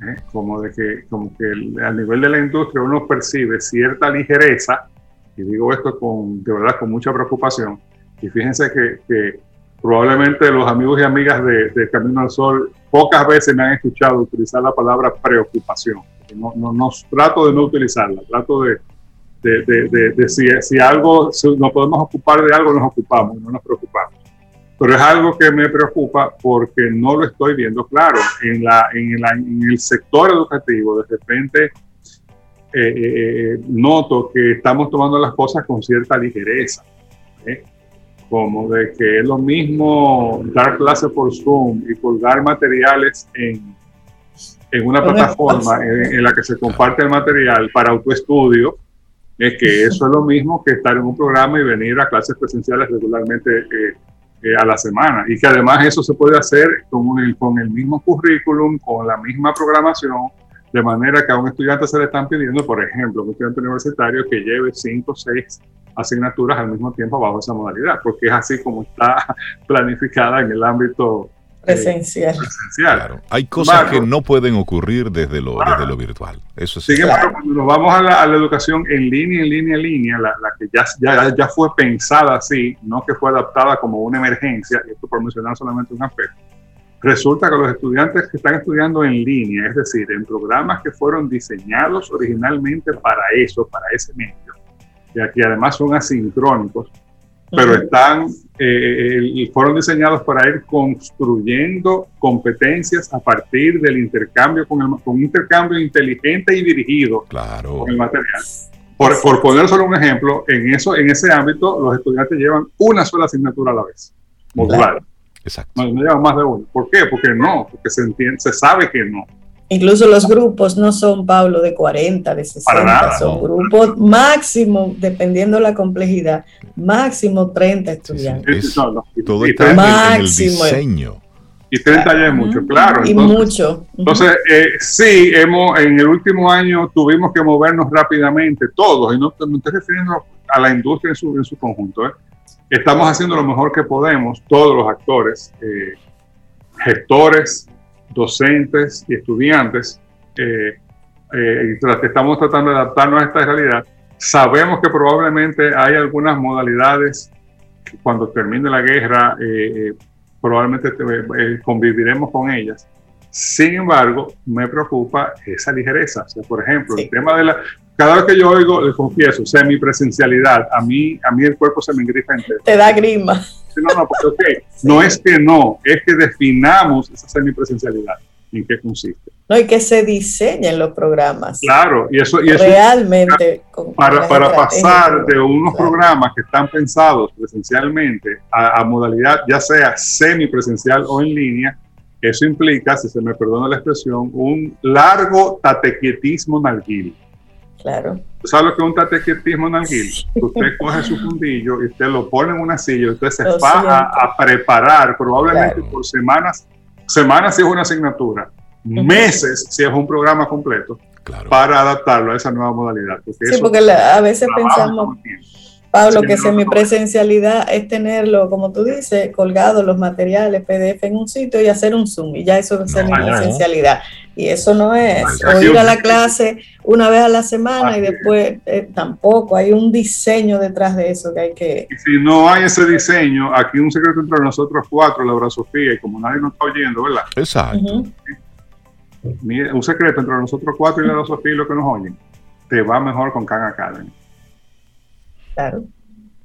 ¿Eh? Como de que, como que a nivel de la industria uno percibe cierta ligereza, y digo esto con, de verdad con mucha preocupación, y fíjense que, que probablemente los amigos y amigas de, Camino al Sol pocas veces me han escuchado utilizar la palabra preocupación. No, no, trato de no utilizarla, trato de, de, de si, si, algo, si nos podemos ocupar de algo, nos ocupamos, no nos preocupamos. Pero es algo que me preocupa porque no lo estoy viendo claro. En, la, en, la, en el sector educativo, de repente eh, eh, eh, noto que estamos tomando las cosas con cierta ligereza. ¿eh? como de que es lo mismo dar clase por Zoom y colgar materiales en, en una plataforma en, la que se comparte el material para autoestudio, es que eso es lo mismo que estar en un programa y venir a clases presenciales regularmente eh, a la semana. Y que además eso se puede hacer con, el, con el mismo currículum, con la misma programación, de manera que a un estudiante se le están pidiendo, por ejemplo, un estudiante universitario que lleve 5 o 6 asignaturas al mismo tiempo bajo esa modalidad, porque es así como está planificada en el ámbito eh, presencial. Claro. Hay cosas que no pueden ocurrir desde lo, desde lo virtual. Eso sí. cuando nos vamos a la, educación en línea, en línea, en línea, la, que ya, ya, ya, fue pensada así, no que fue adaptada como una emergencia, esto por mencionar solamente un aspecto, resulta que los estudiantes que están estudiando en línea, es decir, en programas que fueron diseñados originalmente para eso, para ese medio, y aquí además son asincrónicos, pero están eh, y fueron diseñados para ir construyendo competencias a partir del intercambio con el con intercambio inteligente y dirigido claro. con el material. Por, por, poner solo un ejemplo, en eso, en ese ámbito, los estudiantes llevan una sola asignatura a la vez, modular. Exacto. No, no, llevan más de una. ¿Por qué? Porque no, porque se entiende, se sabe que no. Incluso los grupos no son, Pablo, de 40, de 60, son grupos máximo, dependiendo la complejidad, máximo 30 estudiantes. todo está en, el diseño. Y 30 ya es mucho, claro. Y mucho. Entonces, eh, sí, hemos, en el último año tuvimos que movernos rápidamente, todos, y no me estoy refiriendo a la industria en su, en su conjunto. ¿eh? Estamos haciendo lo mejor que podemos, todos los actores, eh, gestores, docentes y estudiantes, eh, eh, estamos tratando de adaptarnos a esta realidad. Sabemos que probablemente hay algunas modalidades que cuando termine la guerra eh, probablemente conviviremos con ellas. Sin embargo, me preocupa esa ligereza. O sea, por ejemplo, el tema de la... Cada vez que yo oigo, les confieso, semipresencialidad, a mí, a mí el cuerpo se me engrifa entero. Te da grima. No, no, porque no es que no, es que definamos esa semipresencialidad. ¿En qué consiste? No, y que se diseñen los programas. Claro, y eso, y eso realmente para, para pasar de unos programas que están pensados presencialmente a, modalidad ya sea semipresencial o en línea, eso implica, si se me perdona la expresión, un largo tatequietismo nalguil. Claro. ¿Sabes lo que es un tatequietismo nalguil? Usted coge su fundillo y usted lo pone en una silla y usted se va a, preparar probablemente por semanas, semanas si es una asignatura, meses si es un programa completo, para adaptarlo a esa nueva modalidad. sí, porque a veces pensamos Pablo, que semipresencialidad es tenerlo, como tú dices, colgado los materiales PDF en un sitio y hacer un Zoom, y ya eso es semipresencialidad. Y eso no es, o ir a la clase una vez a la semana y después eh, tampoco, hay un diseño detrás de eso que hay que... Y si no hay ese diseño, aquí un secreto entre nosotros cuatro, Laura Sofía, y como nadie nos está oyendo, ¿verdad? Exacto. Un secreto entre nosotros cuatro y Laura Sofía y los que nos oyen, te va mejor con Khan Academy.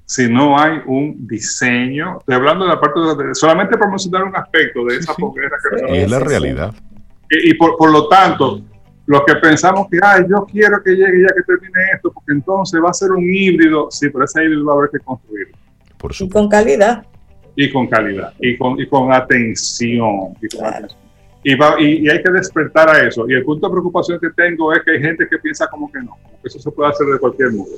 Si no hay un diseño, estoy hablando de la parte de solamente promocionar un aspecto de esa pobreza que Es la realidad. Y por, por lo tanto, los que pensamos que, ay, yo quiero que llegue ya que termine esto, porque entonces va a ser un híbrido, sí, pero ese híbrido va a haber que construirlo. Por y con calidad. Y con calidad, y con, y con atención. Y, con atención. Y, va, y, hay que despertar a eso. Y el punto de preocupación que tengo es que hay gente que piensa como que no, como que eso se puede hacer de cualquier modo.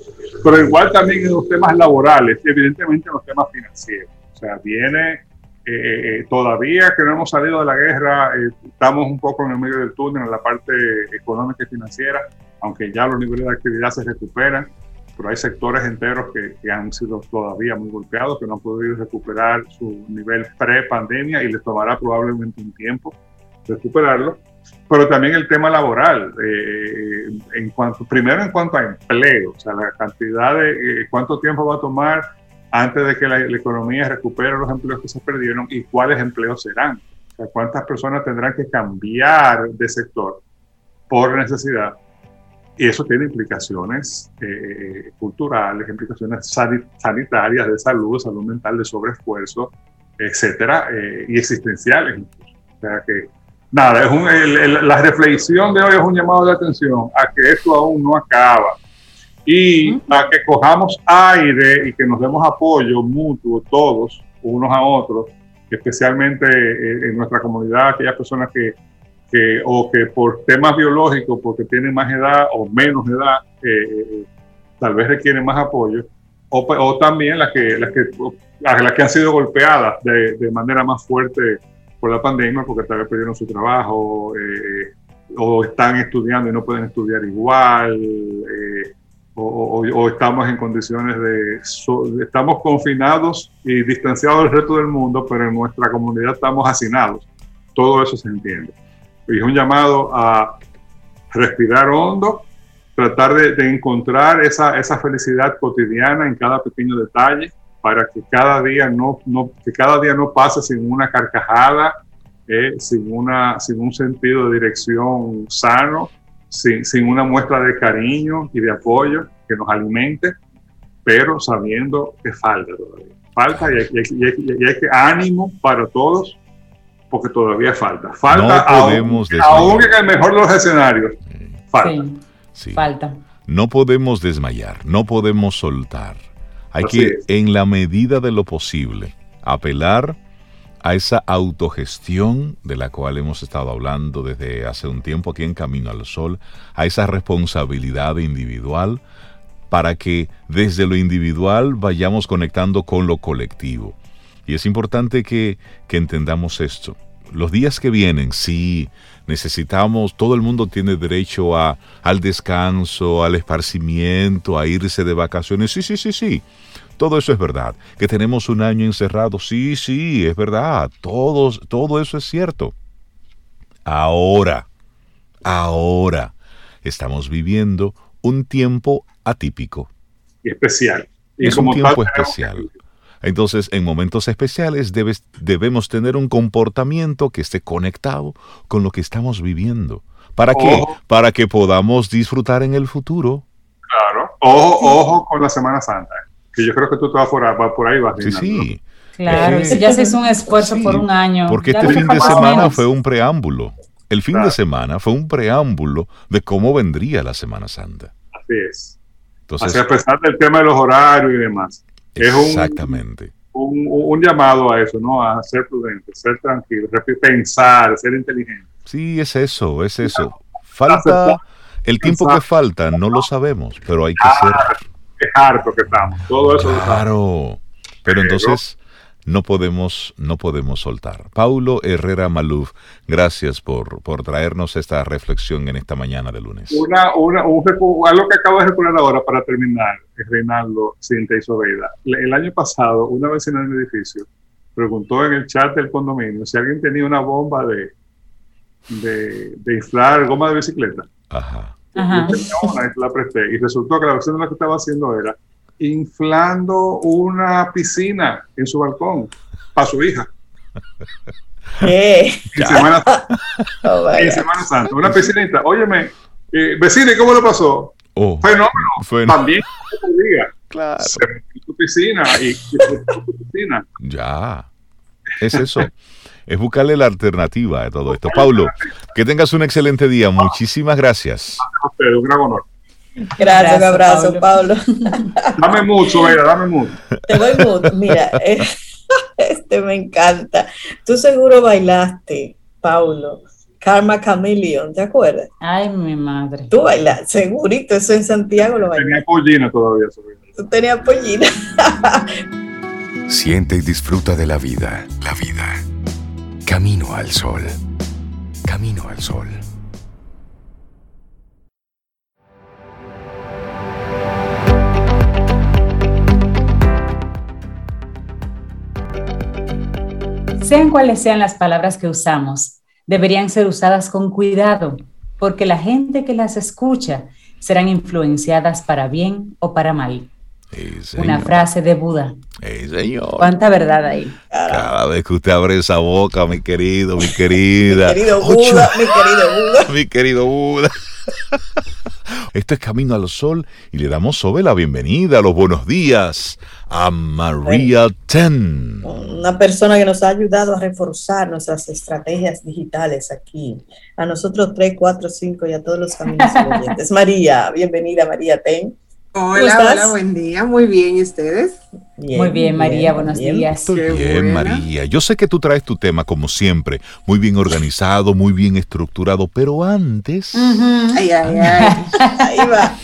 Pero igual también en los temas laborales, evidentemente en los temas financieros. O sea, viene eh, eh, todavía que no hemos salido de la guerra, eh, estamos un poco en el medio del túnel en la parte económica y financiera, aunque ya los niveles de actividad se recuperan, pero hay sectores enteros que, que han sido todavía muy golpeados, que no han podido recuperar su nivel pre-pandemia y les tomará probablemente un tiempo recuperarlo. Pero también el tema laboral, en cuanto, primero en cuanto a empleo, o sea, la cantidad de cuánto tiempo va a tomar antes de que la, economía recupere los empleos que se perdieron y cuáles empleos serán. O sea, cuántas personas tendrán que cambiar de sector por necesidad. Y eso tiene implicaciones eh, culturales, implicaciones sanitarias, de salud, salud mental, de sobreesfuerzo, etcétera, eh, y existenciales O sea que, nada, es un, la reflexión de hoy es un llamado de atención a que esto aún no acaba y para que cojamos aire y que nos demos apoyo mutuo todos, unos a otros, especialmente eh, en nuestra comunidad, aquellas personas que, que, o que por temas biológicos, porque tienen más edad o menos edad, eh, tal vez requieren más apoyo, o, o, también las que, las, que, las que han sido golpeadas de, de, manera más fuerte por la pandemia, porque tal vez perdieron su trabajo, eh, o están estudiando y no pueden estudiar igual. Eh, o, estamos en condiciones de, estamos confinados y distanciados del resto del mundo, pero en nuestra comunidad estamos hacinados. Todo eso se entiende. Y es un llamado a respirar hondo, tratar de, encontrar esa, esa, felicidad cotidiana en cada pequeño detalle para que cada día no, no que cada día no pase sin una carcajada, eh, sin, una, sin un sentido de dirección sano sin, una muestra de cariño y de apoyo que nos alimente, pero sabiendo que falta todavía. Falta y hay, que ánimo para todos, porque todavía falta. Falta, aún, aún en el mejor de los escenarios. Falta. Falta. No podemos desmayar, no podemos soltar. Hay que, en la medida de lo posible, apelar a esa autogestión de la cual hemos estado hablando desde hace un tiempo aquí en Camino al Sol, a esa responsabilidad individual, para que desde lo individual vayamos conectando con lo colectivo. Y es importante que, que entendamos esto. Los días que vienen, sí, necesitamos, todo el mundo tiene derecho a, al descanso, al esparcimiento, a irse de vacaciones, sí, sí, sí, sí. Todo eso es verdad. Que tenemos un año encerrado, sí, sí, es verdad. Todos, todo eso es cierto. Ahora, ahora, estamos viviendo un tiempo atípico. Y especial. es un tiempo especial. Entonces, en momentos especiales debes, debemos tener un comportamiento que esté conectado con lo que estamos viviendo. ¿Para qué? Para que podamos disfrutar en el futuro. Claro. Ojo, ojo con la Semana Santa que yo creo que tú te vas por, ahí, vas Sí, sí. Claro, ya se hizo un esfuerzo por un año. Porque este fin de semana fue un preámbulo. El fin de semana fue un preámbulo de cómo vendría la Semana Santa. Así es. Entonces, a pesar del tema de los horarios y demás. Exactamente. Es un, un, llamado a eso, ¿no? A ser prudente, ser tranquilo, pensar, ser inteligente. Sí, es eso, es eso. Falta, el tiempo que falta no lo sabemos, pero hay que ser es harto que estamos. Todo eso. Claro. Pero entonces no podemos, no podemos soltar. Paulo Herrera Maluf, gracias por, por traernos esta reflexión en esta mañana de lunes. Una, una, un, algo que acabo de recordar ahora para terminar, Reinaldo Cinta y Sobeida. El año pasado, una vecina del edificio preguntó en el chat del condominio si alguien tenía una bomba de, de, de inflar goma de bicicleta. Ajá la presté y resultó que la versión de lo que estaba haciendo era inflando una piscina en su balcón para su hija. ¿Qué? En Semana, oh, en Semana Santa. Una piscinita. Óyeme, eh, vecina, ¿cómo lo pasó? Oh, Fenómeno. También día. Claro. Se tu piscina y, tu piscina. Ya. Es eso. Es buscarle la alternativa a todo esto. Paulo, que tengas un excelente día. Muchísimas gracias. Un gran honor. Gracias, un abrazo, Pablo. Dame mucho, mira, dame mucho. Te doy mucho. Mira, eh, este me encanta. Tú seguro bailaste, Paulo. Karma Chameleon, ¿te acuerdas? Ay, mi madre. Tú bailas, segurito, eso en Santiago lo bailaste. Tenía pollina todavía. Tú tenías pollina. Siente y disfruta de la vida, la vida. Camino al sol. Camino al sol. Sean cuales sean las palabras que usamos, deberían ser usadas con cuidado, porque la gente que las escucha serán influenciadas para bien o para mal. Una frase de Buda. señor. ¿Cuánta verdad hay? Cada vez que usted abre esa boca, mi querido, mi querida. mi querido Buda, mi querido Buda. mi querido Buda. Esto es Camino al Sol y le damos sobre la bienvenida, los buenos días a María Ten. Una persona que nos ha ayudado a reforzar nuestras estrategias digitales aquí. A nosotros 3, 4, 5 y a todos los caminos oyentes. María, bienvenida María Ten. Hola, hola, buen día, muy bien, ¿y ustedes? muy bien, María, buenos días. bien, María. Yo sé que tú traes tu tema como siempre, muy bien organizado, muy bien estructurado, pero antes... Ay, ay, ay. Ahí va.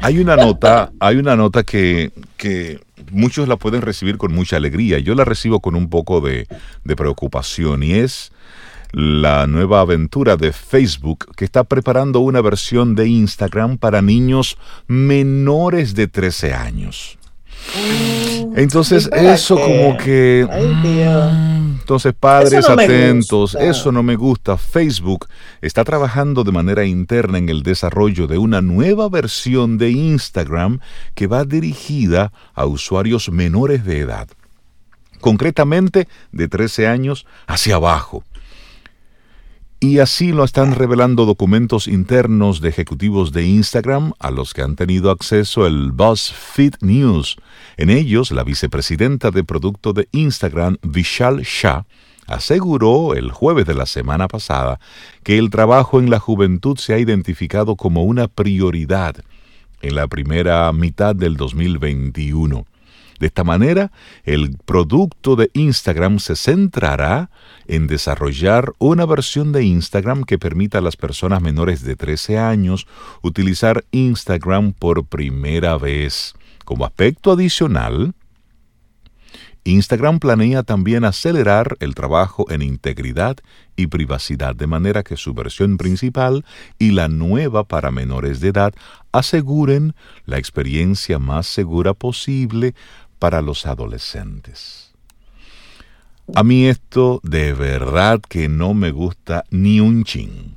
Hay una nota, hay una nota que, que muchos la pueden recibir con mucha alegría. Yo la recibo con un poco de, de preocupación y es la nueva aventura de Facebook que está preparando una versión de Instagram para niños menores de 13 años. Mm, entonces eso como que... Mm, entonces padres atentos, eso no me gusta. Facebook está trabajando de manera interna en el desarrollo de una nueva versión de Instagram que va dirigida a usuarios menores de edad, concretamente de 13 años hacia abajo. Y así lo están revelando documentos internos de ejecutivos de Instagram a los que han tenido acceso el BuzzFeed News. En ellos, la vicepresidenta de producto de Instagram, Vishal Shah, aseguró el jueves de la semana pasada que el trabajo en la juventud se ha identificado como una prioridad en la primera mitad del 2021. De esta manera, el producto de Instagram se centrará en desarrollar una versión de Instagram que permita a las personas menores de 13 años utilizar Instagram por primera vez. Como aspecto adicional, Instagram planea también acelerar el trabajo en integridad y privacidad de manera que su versión principal y la nueva para menores de edad aseguren la experiencia más segura posible para los adolescentes. A mí esto de verdad que no me gusta ni un chin.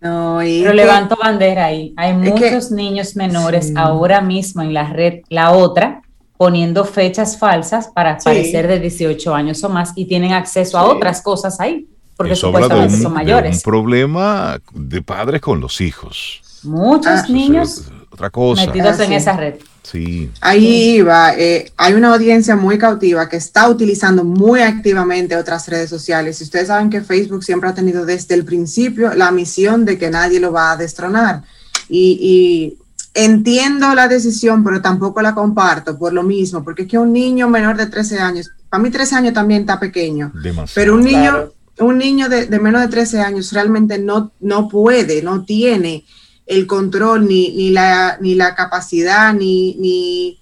No, Pero levanto bandera ahí. Hay muchos niños menores ahora mismo en la red, la otra, poniendo fechas falsas para parecer de 18 años o más y tienen acceso a otras cosas ahí, porque supuestamente son mayores. un problema de padres con los hijos. Muchos ah, niños otra cosa. metidos en esa red. Sí. Ahí va. Eh, hay una audiencia muy cautiva que está utilizando muy activamente otras redes sociales. Y ustedes saben que Facebook siempre ha tenido desde el principio la misión de que nadie lo va a destronar. Y, entiendo la decisión, pero tampoco la comparto por lo mismo, porque es que un niño menor de 13 años, para mí 13 años también está pequeño, pero un niño, un niño de, de, menos de 13 años realmente no, no puede, no tiene el control, ni, ni, la, ni la capacidad, ni, ni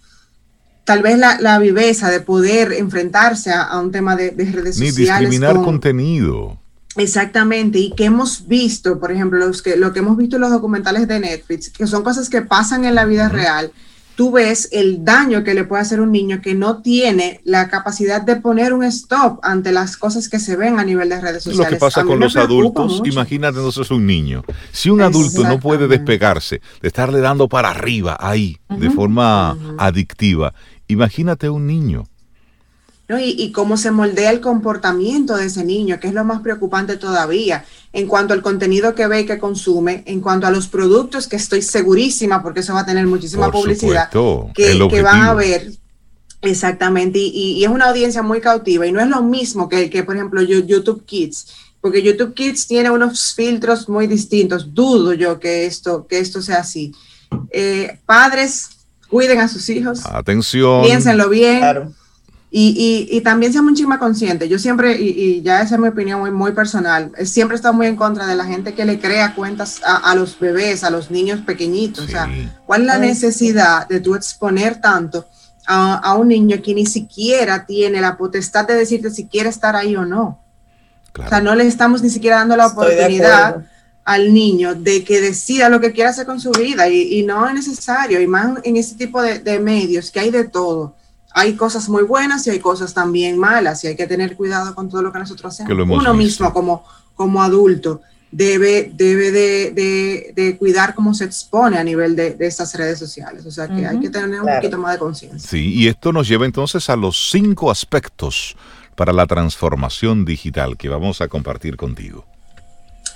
tal vez la, viveza de poder enfrentarse a, un tema de, redes sociales. Ni discriminar contenido. Exactamente, y que hemos visto, por ejemplo, los que, lo que hemos visto en los documentales de Netflix, que son cosas que pasan en la vida real, tú ves el daño que le puede hacer un niño que no tiene la capacidad de poner un stop ante las cosas que se ven a nivel de redes sociales. Lo que pasa con los adultos, imagínate entonces un niño. Si un adulto no puede despegarse de estarle dando para arriba ahí de forma adictiva, imagínate un niño. Y, cómo se moldea el comportamiento de ese niño, que es lo más preocupante todavía, en cuanto al contenido que ve y que consume, en cuanto a los productos, que estoy segurísima, porque eso va a tener muchísima publicidad, que, van a ver Exactamente, y, es una audiencia muy cautiva y no es lo mismo que, que, por ejemplo, YouTube Kids, porque YouTube Kids tiene unos filtros muy distintos. Dudo yo que esto, que esto sea así. Eh, padres, cuiden a sus hijos. Atención. Piénsenlo bien. Claro. Y, y, y, también seamos un chisme consciente. Yo siempre, y, ya esa es mi opinión muy, muy personal, siempre he estado muy en contra de la gente que le crea cuentas a, los bebés, a los niños pequeñitos. O sea, ¿cuál es la necesidad de tú exponer tanto a, a, un niño que ni siquiera tiene la potestad de decirte si quiere estar ahí o no? O sea, no le estamos ni siquiera dando la oportunidad al niño de que decida lo que quiera hacer con su vida. Y, y no es necesario, y más en este tipo de, de medios que hay de todo hay cosas muy buenas y hay cosas también malas y hay que tener cuidado con todo lo que nosotros hacemos. Uno mismo como, como adulto debe, debe de, de, cuidar cómo se expone a nivel de, de estas redes sociales. O sea que hay que tener un poquito más de conciencia. Sí, y esto nos lleva entonces a los cinco aspectos para la transformación digital que vamos a compartir contigo.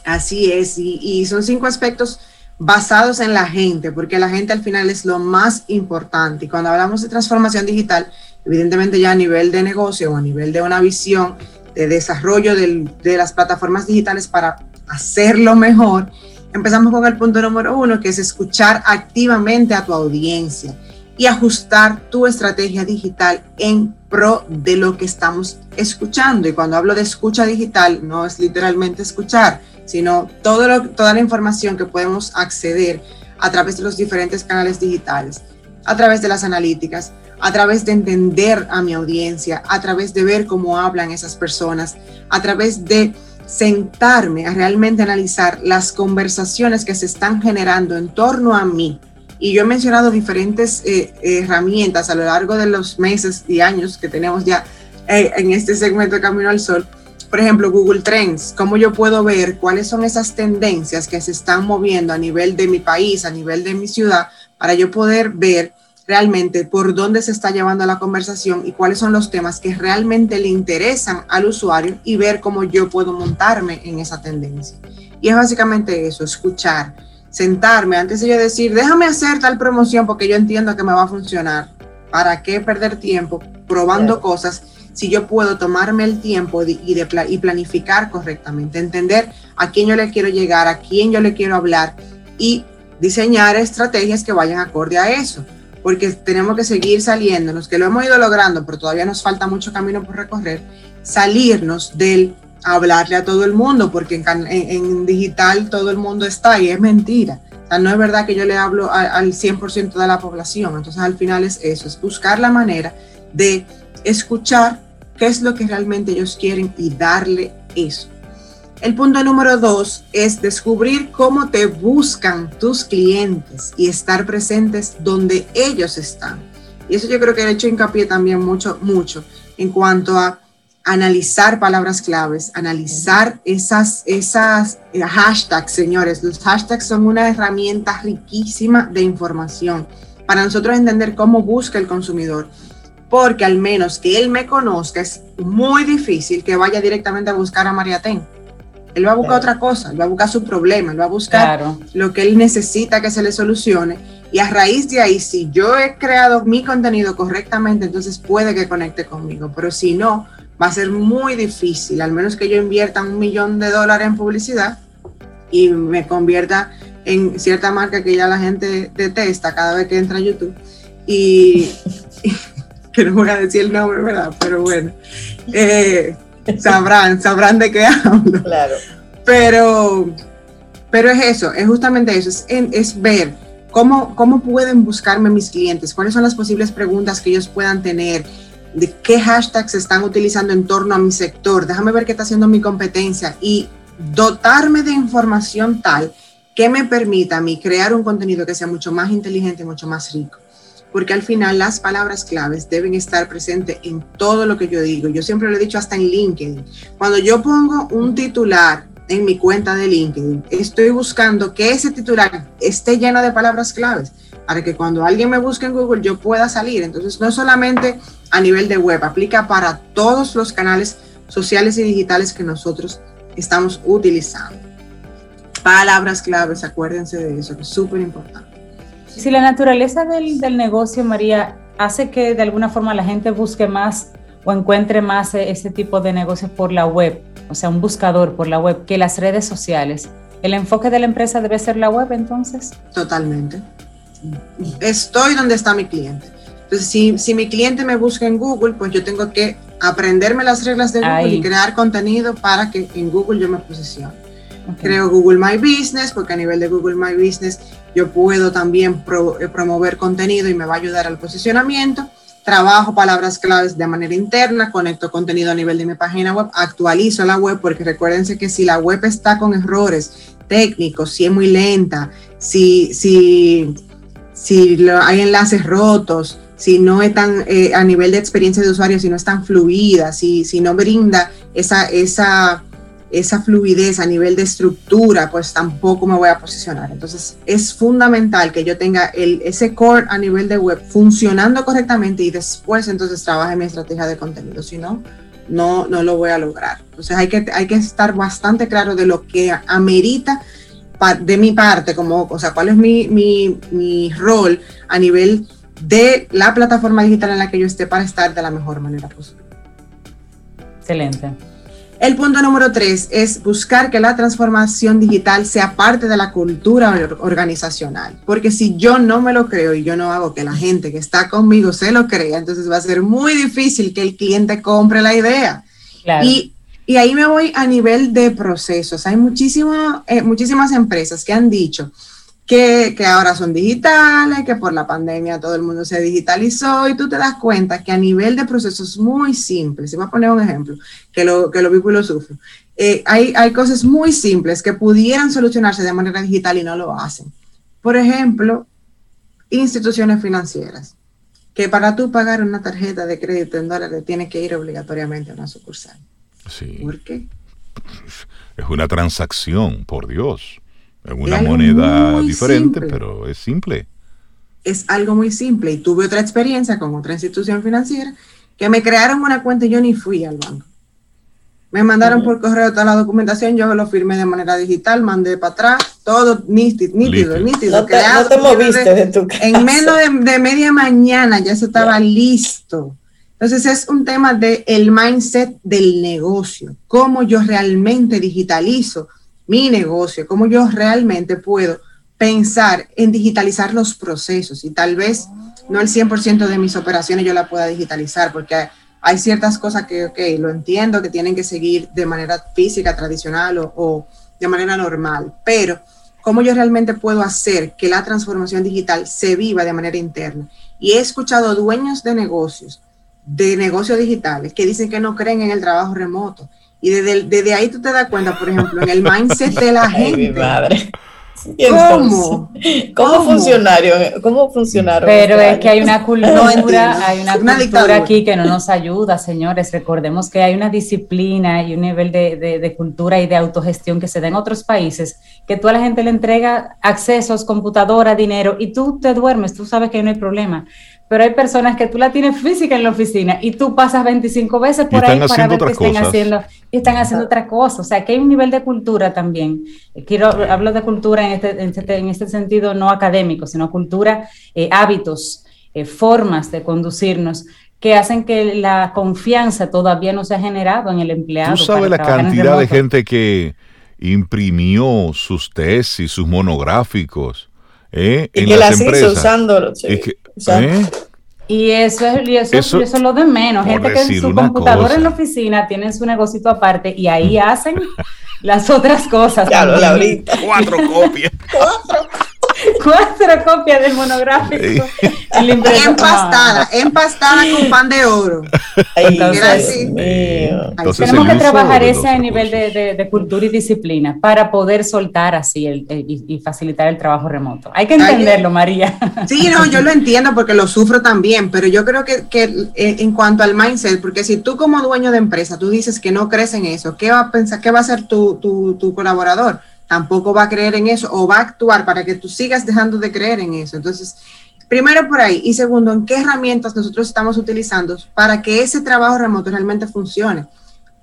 Así es, y, y son cinco aspectos basados en la gente, porque la gente al final es lo más importante. Y cuando hablamos de transformación digital, evidentemente ya a nivel de negocio o a nivel de una visión de desarrollo de las plataformas digitales para hacerlo mejor, empezamos con el punto número uno, que es escuchar activamente a tu audiencia y ajustar tu estrategia digital en pro de lo que estamos escuchando. Y cuando hablo de escucha digital, no es literalmente escuchar, sino todo toda la información que podemos acceder a través de los diferentes canales digitales, a través de las analíticas, a través de entender a mi audiencia, a través de ver cómo hablan esas personas, a través de sentarme a realmente analizar las conversaciones que se están generando en torno a mí. Y yo he mencionado diferentes eh, herramientas a lo largo de los meses y años que tenemos ya eh, en este segmento de Camino al Sol por ejemplo, Google Trends, cómo yo puedo ver cuáles son esas tendencias que se están moviendo a nivel de mi país, a nivel de mi ciudad, para yo poder ver realmente por dónde se está llevando la conversación y cuáles son los temas que realmente le interesan al usuario y ver cómo yo puedo montarme en esa tendencia. Y es básicamente eso, escuchar, sentarme antes de yo decir, déjame hacer tal promoción porque yo entiendo que me va a funcionar. ¿Para qué perder tiempo probando cosas si yo puedo tomarme el tiempo y, y planificar correctamente, entender a quién yo le quiero llegar, a quién yo le quiero hablar y diseñar estrategias que vayan acorde a eso, porque tenemos que seguir saliéndonos, que lo hemos ido logrando, pero todavía nos falta mucho camino por recorrer, salirnos del hablarle a todo el mundo, porque en, digital todo el mundo está y es mentira. O sea, no es verdad que yo le hablo al 100% de la población. Entonces, al final es eso, es buscar la manera de escuchar qué es lo que realmente ellos quieren y darle eso. El punto número dos es descubrir cómo te buscan tus clientes y estar presentes donde ellos están. Y eso yo creo que he hecho hincapié también mucho, mucho en cuanto a analizar palabras claves, analizar esas, esas eh, hashtags, señores. Los hashtags son una herramienta riquísima de información para nosotros entender cómo busca el consumidor porque al menos que él me conozca, es muy difícil que vaya directamente a buscar a María Ten. Él va a buscar otra cosa, él va a buscar su problema, él va a buscar lo que él necesita que se le solucione. Y a raíz de ahí, si yo he creado mi contenido correctamente, entonces puede que conecte conmigo. Pero si no, va a ser muy difícil, al menos que yo invierta un millón de dólares en publicidad y me convierta en cierta marca que ya la gente detesta cada vez que entra a YouTube. Y, que no voy a decir el nombre, ¿verdad? Pero bueno, eh, sabrán, sabrán de qué hablo. Claro. Pero, pero es eso, es justamente eso, es, es ver cómo, cómo pueden buscarme mis clientes, cuáles son las posibles preguntas que ellos puedan tener, de qué hashtags están utilizando en torno a mi sector, déjame ver qué está haciendo mi competencia y dotarme de información tal que me permita a mí crear un contenido que sea mucho más inteligente y mucho más rico porque al final las palabras claves deben estar presentes en todo lo que yo digo. Yo siempre lo he dicho hasta en LinkedIn. Cuando yo pongo un titular en mi cuenta de LinkedIn, estoy buscando que ese titular esté lleno de palabras claves para que cuando alguien me busque en Google yo pueda salir. Entonces, no solamente a nivel de web, aplica para todos los canales sociales y digitales que nosotros estamos utilizando. Palabras claves, acuérdense de eso, que es súper importante. Si la naturaleza del, negocio, María, hace que de alguna forma la gente busque más o encuentre más e, ese tipo de negocios por la web, o sea, un buscador por la web, que las redes sociales. ¿El enfoque de la empresa debe ser la web entonces? Totalmente. Estoy donde está mi cliente. Entonces, si, si mi cliente me busca en Google, pues yo tengo que aprenderme las reglas de Google y crear contenido para que en Google yo me posicione. Creo Google My Business, porque a nivel de Google My Business yo puedo también eh, promover contenido y me va a ayudar al posicionamiento. Trabajo palabras claves de manera interna, conecto contenido a nivel de mi página web, actualizo la web, porque recuérdense que si la web está con errores técnicos, si es muy lenta, si, si, si hay enlaces rotos, si no es tan eh, a nivel de experiencia de usuario, si no es tan fluida, si, si no brinda esa, esa, esa fluidez a nivel de estructura, pues tampoco me voy a posicionar. Entonces es fundamental que yo tenga el, ese core a nivel de web funcionando correctamente y después entonces trabaje mi estrategia de contenido. Si no, no, no lo voy a lograr. Entonces hay que, hay que estar bastante claro de lo que amerita de mi parte, como, o sea, cuál es mi, mi, mi rol a nivel de la plataforma digital en la que yo esté para estar de la mejor manera posible. Excelente. El punto número tres es buscar que la transformación digital sea parte de la cultura organizacional, porque si yo no me lo creo y yo no hago que la gente que está conmigo se lo crea, entonces va a ser muy difícil que el cliente compre la idea. Y, y, ahí me voy a nivel de procesos. Hay eh, muchísimas empresas que han dicho, que, que, ahora son digitales, que por la pandemia todo el mundo se digitalizó y tú te das cuenta que a nivel de procesos muy simples, si voy a poner un ejemplo, que lo, que lo vivo y lo sufro, eh, hay, hay cosas muy simples que pudieran solucionarse de manera digital y no lo hacen. Por ejemplo, instituciones financieras, que para tú pagar una tarjeta de crédito en dólares tienes que ir obligatoriamente a una sucursal. Sí. ¿Por qué? Es una transacción, por Dios. Es una moneda diferente, pero es simple. Es algo muy simple. Y tuve otra experiencia con otra institución financiera que me crearon una cuenta y yo ni fui al banco. Me mandaron por correo toda la documentación, yo lo firmé de manera digital, mandé para atrás, todo nítido, nítido, nítido. No te, no te moviste de, tu casa. En menos de, media mañana ya se estaba listo. Entonces es un tema del el mindset del negocio, cómo yo realmente digitalizo mi negocio, cómo yo realmente puedo pensar en digitalizar los procesos y tal vez no el 100% de mis operaciones yo la pueda digitalizar porque hay ciertas cosas que, ok, lo entiendo, que tienen que seguir de manera física, tradicional o, o de manera normal, pero cómo yo realmente puedo hacer que la transformación digital se viva de manera interna. Y he escuchado dueños de negocios, de negocios digitales, que dicen que no creen en el trabajo remoto y desde, ahí tú te das cuenta, por ejemplo, en el mindset de la gente. madre. ¿Cómo? ¿Cómo, funcionaron? ¿Cómo funcionaron? Pero es que hay una cultura, hay una, cultura aquí que no nos ayuda, señores. Recordemos que hay una disciplina y un nivel de, de, cultura y de autogestión que se da en otros países, que tú a la gente le entrega accesos, computadora, dinero, y tú te duermes, tú sabes que no hay problema pero hay personas que tú la tienes física en la oficina y tú pasas 25 veces por ahí para ver qué están haciendo y están haciendo otra cosa. O sea, que hay un nivel de cultura también. Quiero hablo de cultura en este, en este, en este sentido no académico, sino cultura, eh, hábitos, eh, formas de conducirnos que hacen que la confianza todavía no se ha generado en el empleado. Tú sabes la cantidad de gente que imprimió sus tesis, sus monográficos ¿eh? y en que las, empresas. usándolo. ¿Eh? Y eso es, eso, es lo de menos. Gente que en su computadora en la oficina tienen su negocito aparte y ahí hacen las otras cosas. Ya lo, Cuatro copias. Cuatro. Cuatro copias del monográfico. empastada, empastada con pan de oro. Entonces, tenemos que trabajar ese nivel de, cultura y disciplina para poder soltar así el, y, facilitar el trabajo remoto. Hay que entenderlo, María. Sí, no, yo lo entiendo porque lo sufro también, pero yo creo que, eh, en cuanto al mindset, porque si tú como dueño de empresa, tú dices que no crees en eso, ¿qué va a pensar, qué va a hacer tu, tu colaborador? Tampoco va a creer en eso o va a actuar para que tú sigas dejando de creer en eso. Entonces, primero por ahí y segundo, ¿en qué herramientas nosotros estamos utilizando para que ese trabajo remoto realmente funcione?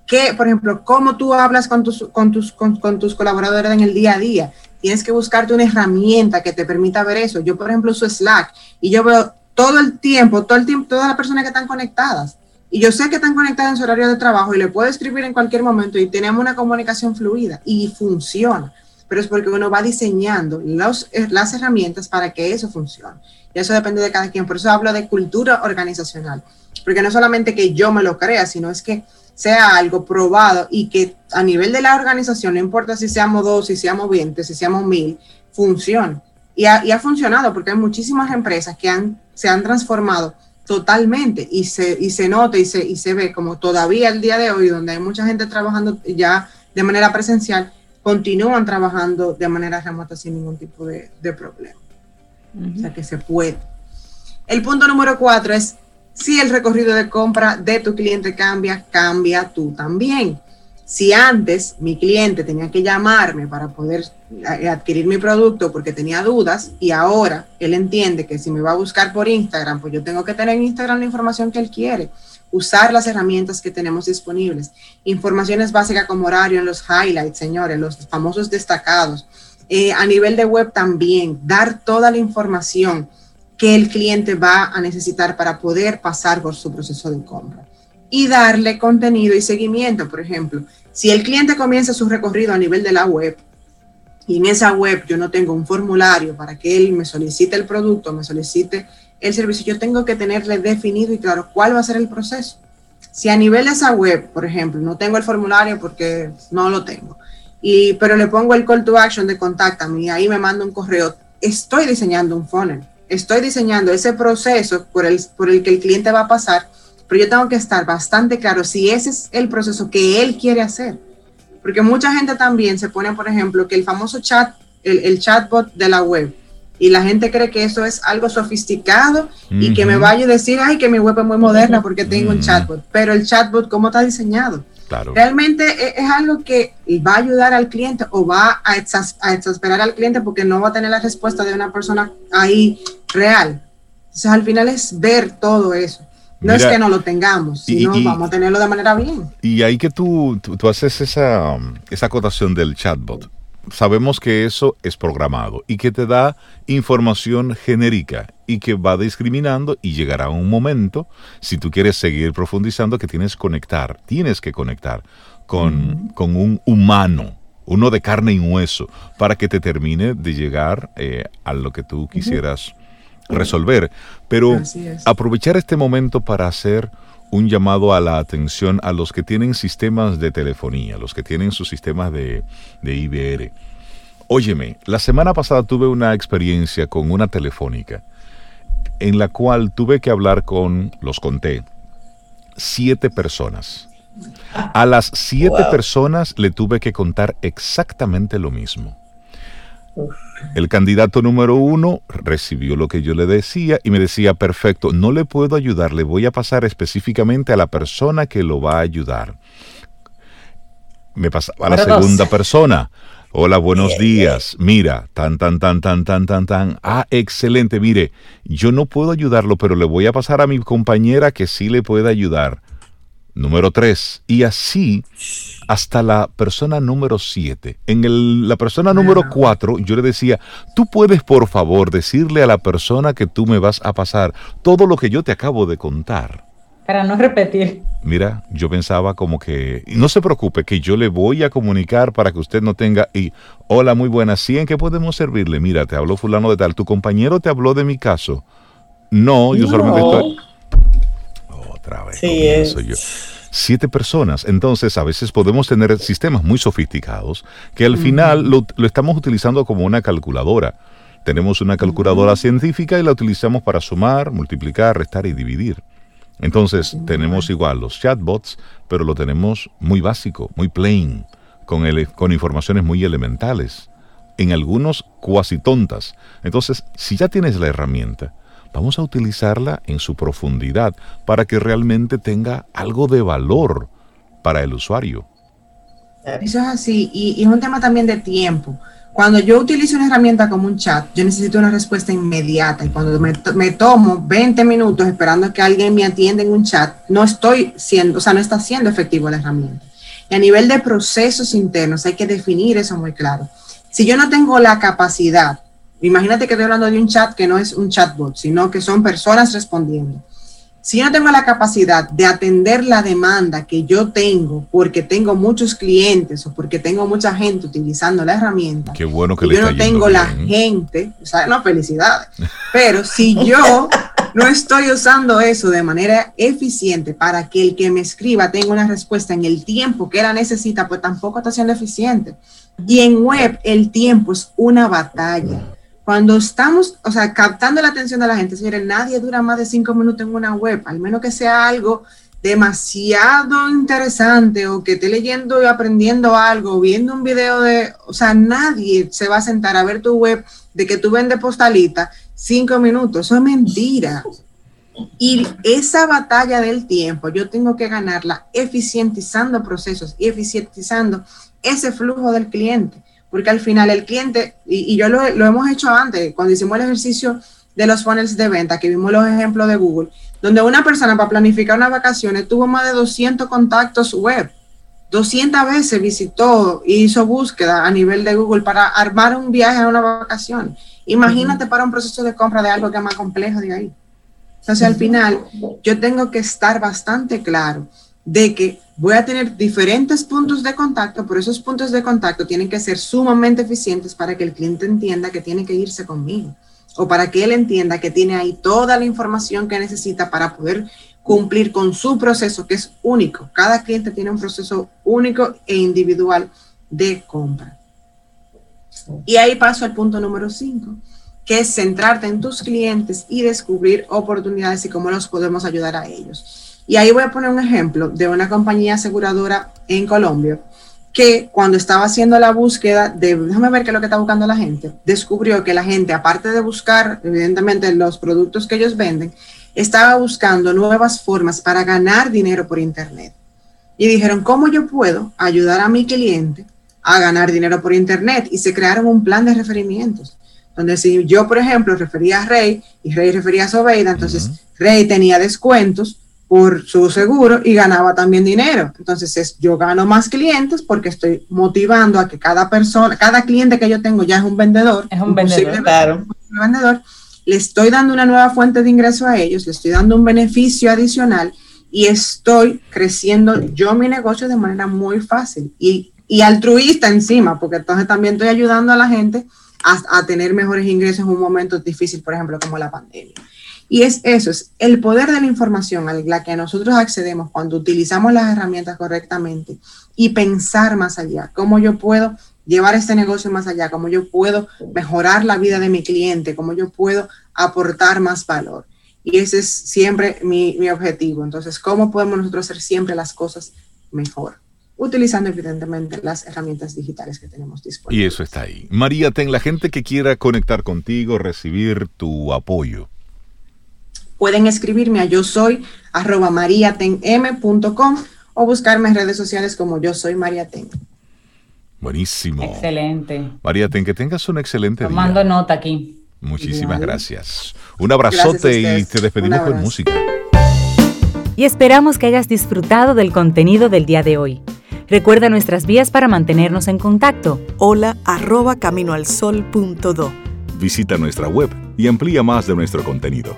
Que, por ejemplo, cómo tú hablas con tus, con tus, con, tus colaboradores en el día a día. Tienes que buscarte una herramienta que te permita ver eso. Yo, por ejemplo, uso Slack y yo veo todo el tiempo, todo el tiempo, todas las personas que están conectadas. Y yo sé que están conectadas en su horario de trabajo y le puedo escribir en cualquier momento y tenemos una comunicación fluida y funciona. Pero es porque uno va diseñando eh, las herramientas para que eso funcione. Y eso depende de cada quien. Por eso hablo de cultura organizacional. Porque no solamente que yo me lo crea, sino es que sea algo probado y que a nivel de la organización, no importa si seamos dos, si seamos 20, si seamos mil, funcione. Y ha, y ha funcionado porque hay muchísimas empresas que se han transformado totalmente y se, y se nota y se, y se ve como todavía el día de hoy, donde hay mucha gente trabajando ya de manera presencial, continúan trabajando de manera remota sin ningún tipo de, problema. O sea que se puede. El punto número cuatro es, si el recorrido de compra de tu cliente cambia, cambia tú también. Si antes mi cliente tenía que llamarme para poder eh, adquirir mi producto porque tenía dudas y ahora él entiende que si me va a buscar por Instagram, pues yo tengo que tener en Instagram la información que él quiere, usar las herramientas que tenemos disponibles, informaciones básicas como horario en los highlights, señores, los famosos destacados. Eh, a nivel de web también, dar toda la información que el cliente va a necesitar para poder pasar por su proceso de compra y darle contenido y seguimiento. Por ejemplo, si el cliente comienza su recorrido a nivel de la web y en esa web yo no tengo un formulario para que él me solicite el producto, me solicite el servicio, yo tengo que tenerle definido y claro cuál va a ser el proceso. Si a nivel de esa web, por ejemplo, no tengo el formulario porque no lo tengo, y, pero le pongo el call to action de contáctame y ahí me manda un correo, estoy diseñando un funnel, estoy diseñando ese proceso por el, por el que el cliente va a pasar pero yo tengo que estar bastante claro si ese es el proceso que él quiere hacer. Porque mucha gente también se pone, por ejemplo, que el famoso chat, el, chatbot de la web, y la gente cree que eso es algo sofisticado y que me vaya a decir, ay, que mi web es muy moderna porque tengo un chatbot. Pero el chatbot, ¿cómo está diseñado? Claro. Realmente e, es, algo que va a ayudar al cliente o va a, a exasperar al cliente porque no va a tener la respuesta de una persona ahí real. Entonces, al final es ver todo eso. No es que no lo tengamos, sino vamos a tenerlo de manera bien. Y ahí que tú, tú, haces esa, esa acotación del chatbot. Sabemos que eso es programado y que te da información genérica y que va discriminando y llegará un momento, si tú quieres seguir profundizando, que tienes que conectar, tienes que conectar con, con un humano, uno de carne y hueso, para que te termine de llegar eh, a lo que tú quisieras resolver. Pero aprovechar este momento para hacer un llamado a la atención a los que tienen sistemas de telefonía, los que tienen sus sistemas de, de IBR. Óyeme, la semana pasada tuve una experiencia con una telefónica en la cual tuve que hablar con, los conté, siete personas. A las siete personas le tuve que contar exactamente lo mismo. El candidato número uno recibió lo que yo le decía y me decía, perfecto, no le puedo ayudar, le voy a pasar específicamente a la persona que lo va a ayudar. Me pasaba a la segunda persona. Hola, buenos días. Mira, tan, tan, tan, tan, tan, tan, tan. Ah, excelente. Mire, yo no puedo ayudarlo, pero le voy a pasar a mi compañera que sí le puede ayudar. Número tres. Y así hasta la persona número 7. En la persona número 4 yo le decía, tú puedes por favor decirle a la persona que tú me vas a pasar todo lo que yo te acabo de contar. Para no repetir. Mira, yo pensaba como que, no se preocupe, que yo le voy a comunicar para que usted no tenga, y, hola, muy buenas, ¿sí en qué podemos servirle? Mira, te habló fulano de tal, tu compañero te habló de mi caso. No, yo solamente estoy... Otra vez. Sí, es. yo siete personas. Entonces, a veces podemos tener sistemas muy sofisticados que al final lo, estamos utilizando como una calculadora. Tenemos una calculadora científica y la utilizamos para sumar, multiplicar, restar y dividir. Entonces, tenemos igual los chatbots, pero lo tenemos muy básico, muy plain, con, con informaciones muy elementales, en algunos cuasi tontas. Entonces, si ya tienes la herramienta, vamos a utilizarla en su profundidad para que realmente tenga algo de valor para el usuario. Eso es así, y, es un tema también de tiempo. Cuando yo utilizo una herramienta como un chat, yo necesito una respuesta inmediata y cuando me, me, tomo 20 minutos esperando que alguien me atienda en un chat, no estoy siendo, o sea, no está siendo efectivo la herramienta. Y a nivel de procesos internos hay que definir eso muy claro. Si yo no tengo la capacidad Imagínate que estoy hablando de un chat que no es un chatbot, sino que son personas respondiendo. Si yo no tengo la capacidad de atender la demanda que yo tengo porque tengo muchos clientes o porque tengo mucha gente utilizando la herramienta, Qué bueno que yo no tengo la gente, o sea, no, felicidades, pero si yo no estoy usando eso de manera eficiente para que el que me escriba tenga una respuesta en el tiempo que él necesita, pues tampoco está siendo eficiente. Y en web el tiempo es una batalla cuando estamos, o sea, captando la atención de la gente, señores, nadie dura más de cinco minutos en una web, al menos que sea algo demasiado interesante o que esté leyendo y aprendiendo algo, viendo un video de, o sea, nadie se va a sentar a ver tu web de que tú vendes postalita cinco minutos, eso es mentira. Y esa batalla del tiempo, yo tengo que ganarla eficientizando procesos y eficientizando ese flujo del cliente porque al final el cliente, y, yo lo, hemos hecho antes, cuando hicimos el ejercicio de los funnels de venta, que vimos los ejemplos de Google, donde una persona para planificar unas vacaciones tuvo más de 200 contactos web, 200 veces visitó y hizo búsqueda a nivel de Google para armar un viaje a una vacación. Imagínate para un proceso de compra de algo que es más complejo de ahí. Entonces, al final, yo tengo que estar bastante claro de que voy a tener diferentes puntos de contacto, pero esos puntos de contacto tienen que ser sumamente eficientes para que el cliente entienda que tiene que irse conmigo o para que él entienda que tiene ahí toda la información que necesita para poder cumplir con su proceso, que es único. Cada cliente tiene un proceso único e individual de compra. Y ahí paso al punto número 5, que es centrarte en tus clientes y descubrir oportunidades y cómo los podemos ayudar a ellos. Y ahí voy a poner un ejemplo de una compañía aseguradora en Colombia que cuando estaba haciendo la búsqueda de, déjame ver qué es lo que está buscando la gente, descubrió que la gente, aparte de buscar, evidentemente, los productos que ellos venden, estaba buscando nuevas formas para ganar dinero por Internet. Y dijeron, ¿cómo yo puedo ayudar a mi cliente a ganar dinero por Internet? Y se crearon un plan de referimientos, donde si yo, por ejemplo, refería a Rey y Rey refería a Sobeida, entonces Rey tenía descuentos por su seguro y ganaba también dinero. Entonces es, yo gano más clientes porque estoy motivando a que cada persona, cada cliente que yo tengo ya es un vendedor. Es un vendedor, claro. Un vendedor. Le estoy dando una nueva fuente de ingreso a ellos, le estoy dando un beneficio adicional y estoy creciendo yo mi negocio de manera muy fácil y, y altruista encima, porque entonces también estoy ayudando a la gente a, a tener mejores ingresos en un momento difícil, por ejemplo, como la pandemia. Y es eso, es el poder de la información a la que nosotros accedemos cuando utilizamos las herramientas correctamente y pensar más allá, cómo yo puedo llevar este negocio más allá, cómo yo puedo mejorar la vida de mi cliente, cómo yo puedo aportar más valor. Y ese es siempre mi, mi objetivo. Entonces, ¿cómo podemos nosotros hacer siempre las cosas mejor? utilizando evidentemente las herramientas digitales que tenemos disponibles. Y eso está ahí. María, ten la gente que quiera conectar contigo, recibir tu apoyo pueden escribirme a yo soy arroba mariatenm.com o buscarme en redes sociales como yo soy Mariaten. Buenísimo. Excelente. Mariaten, que tengas un excelente Tomando día. nota aquí. Muchísimas gracias. Un abrazote y te despedimos con música. Y esperamos que hayas disfrutado del contenido del día de hoy. Recuerda nuestras vías para mantenernos en contacto. Hola arroba caminoalsol.do. Visita nuestra web y amplía más de nuestro contenido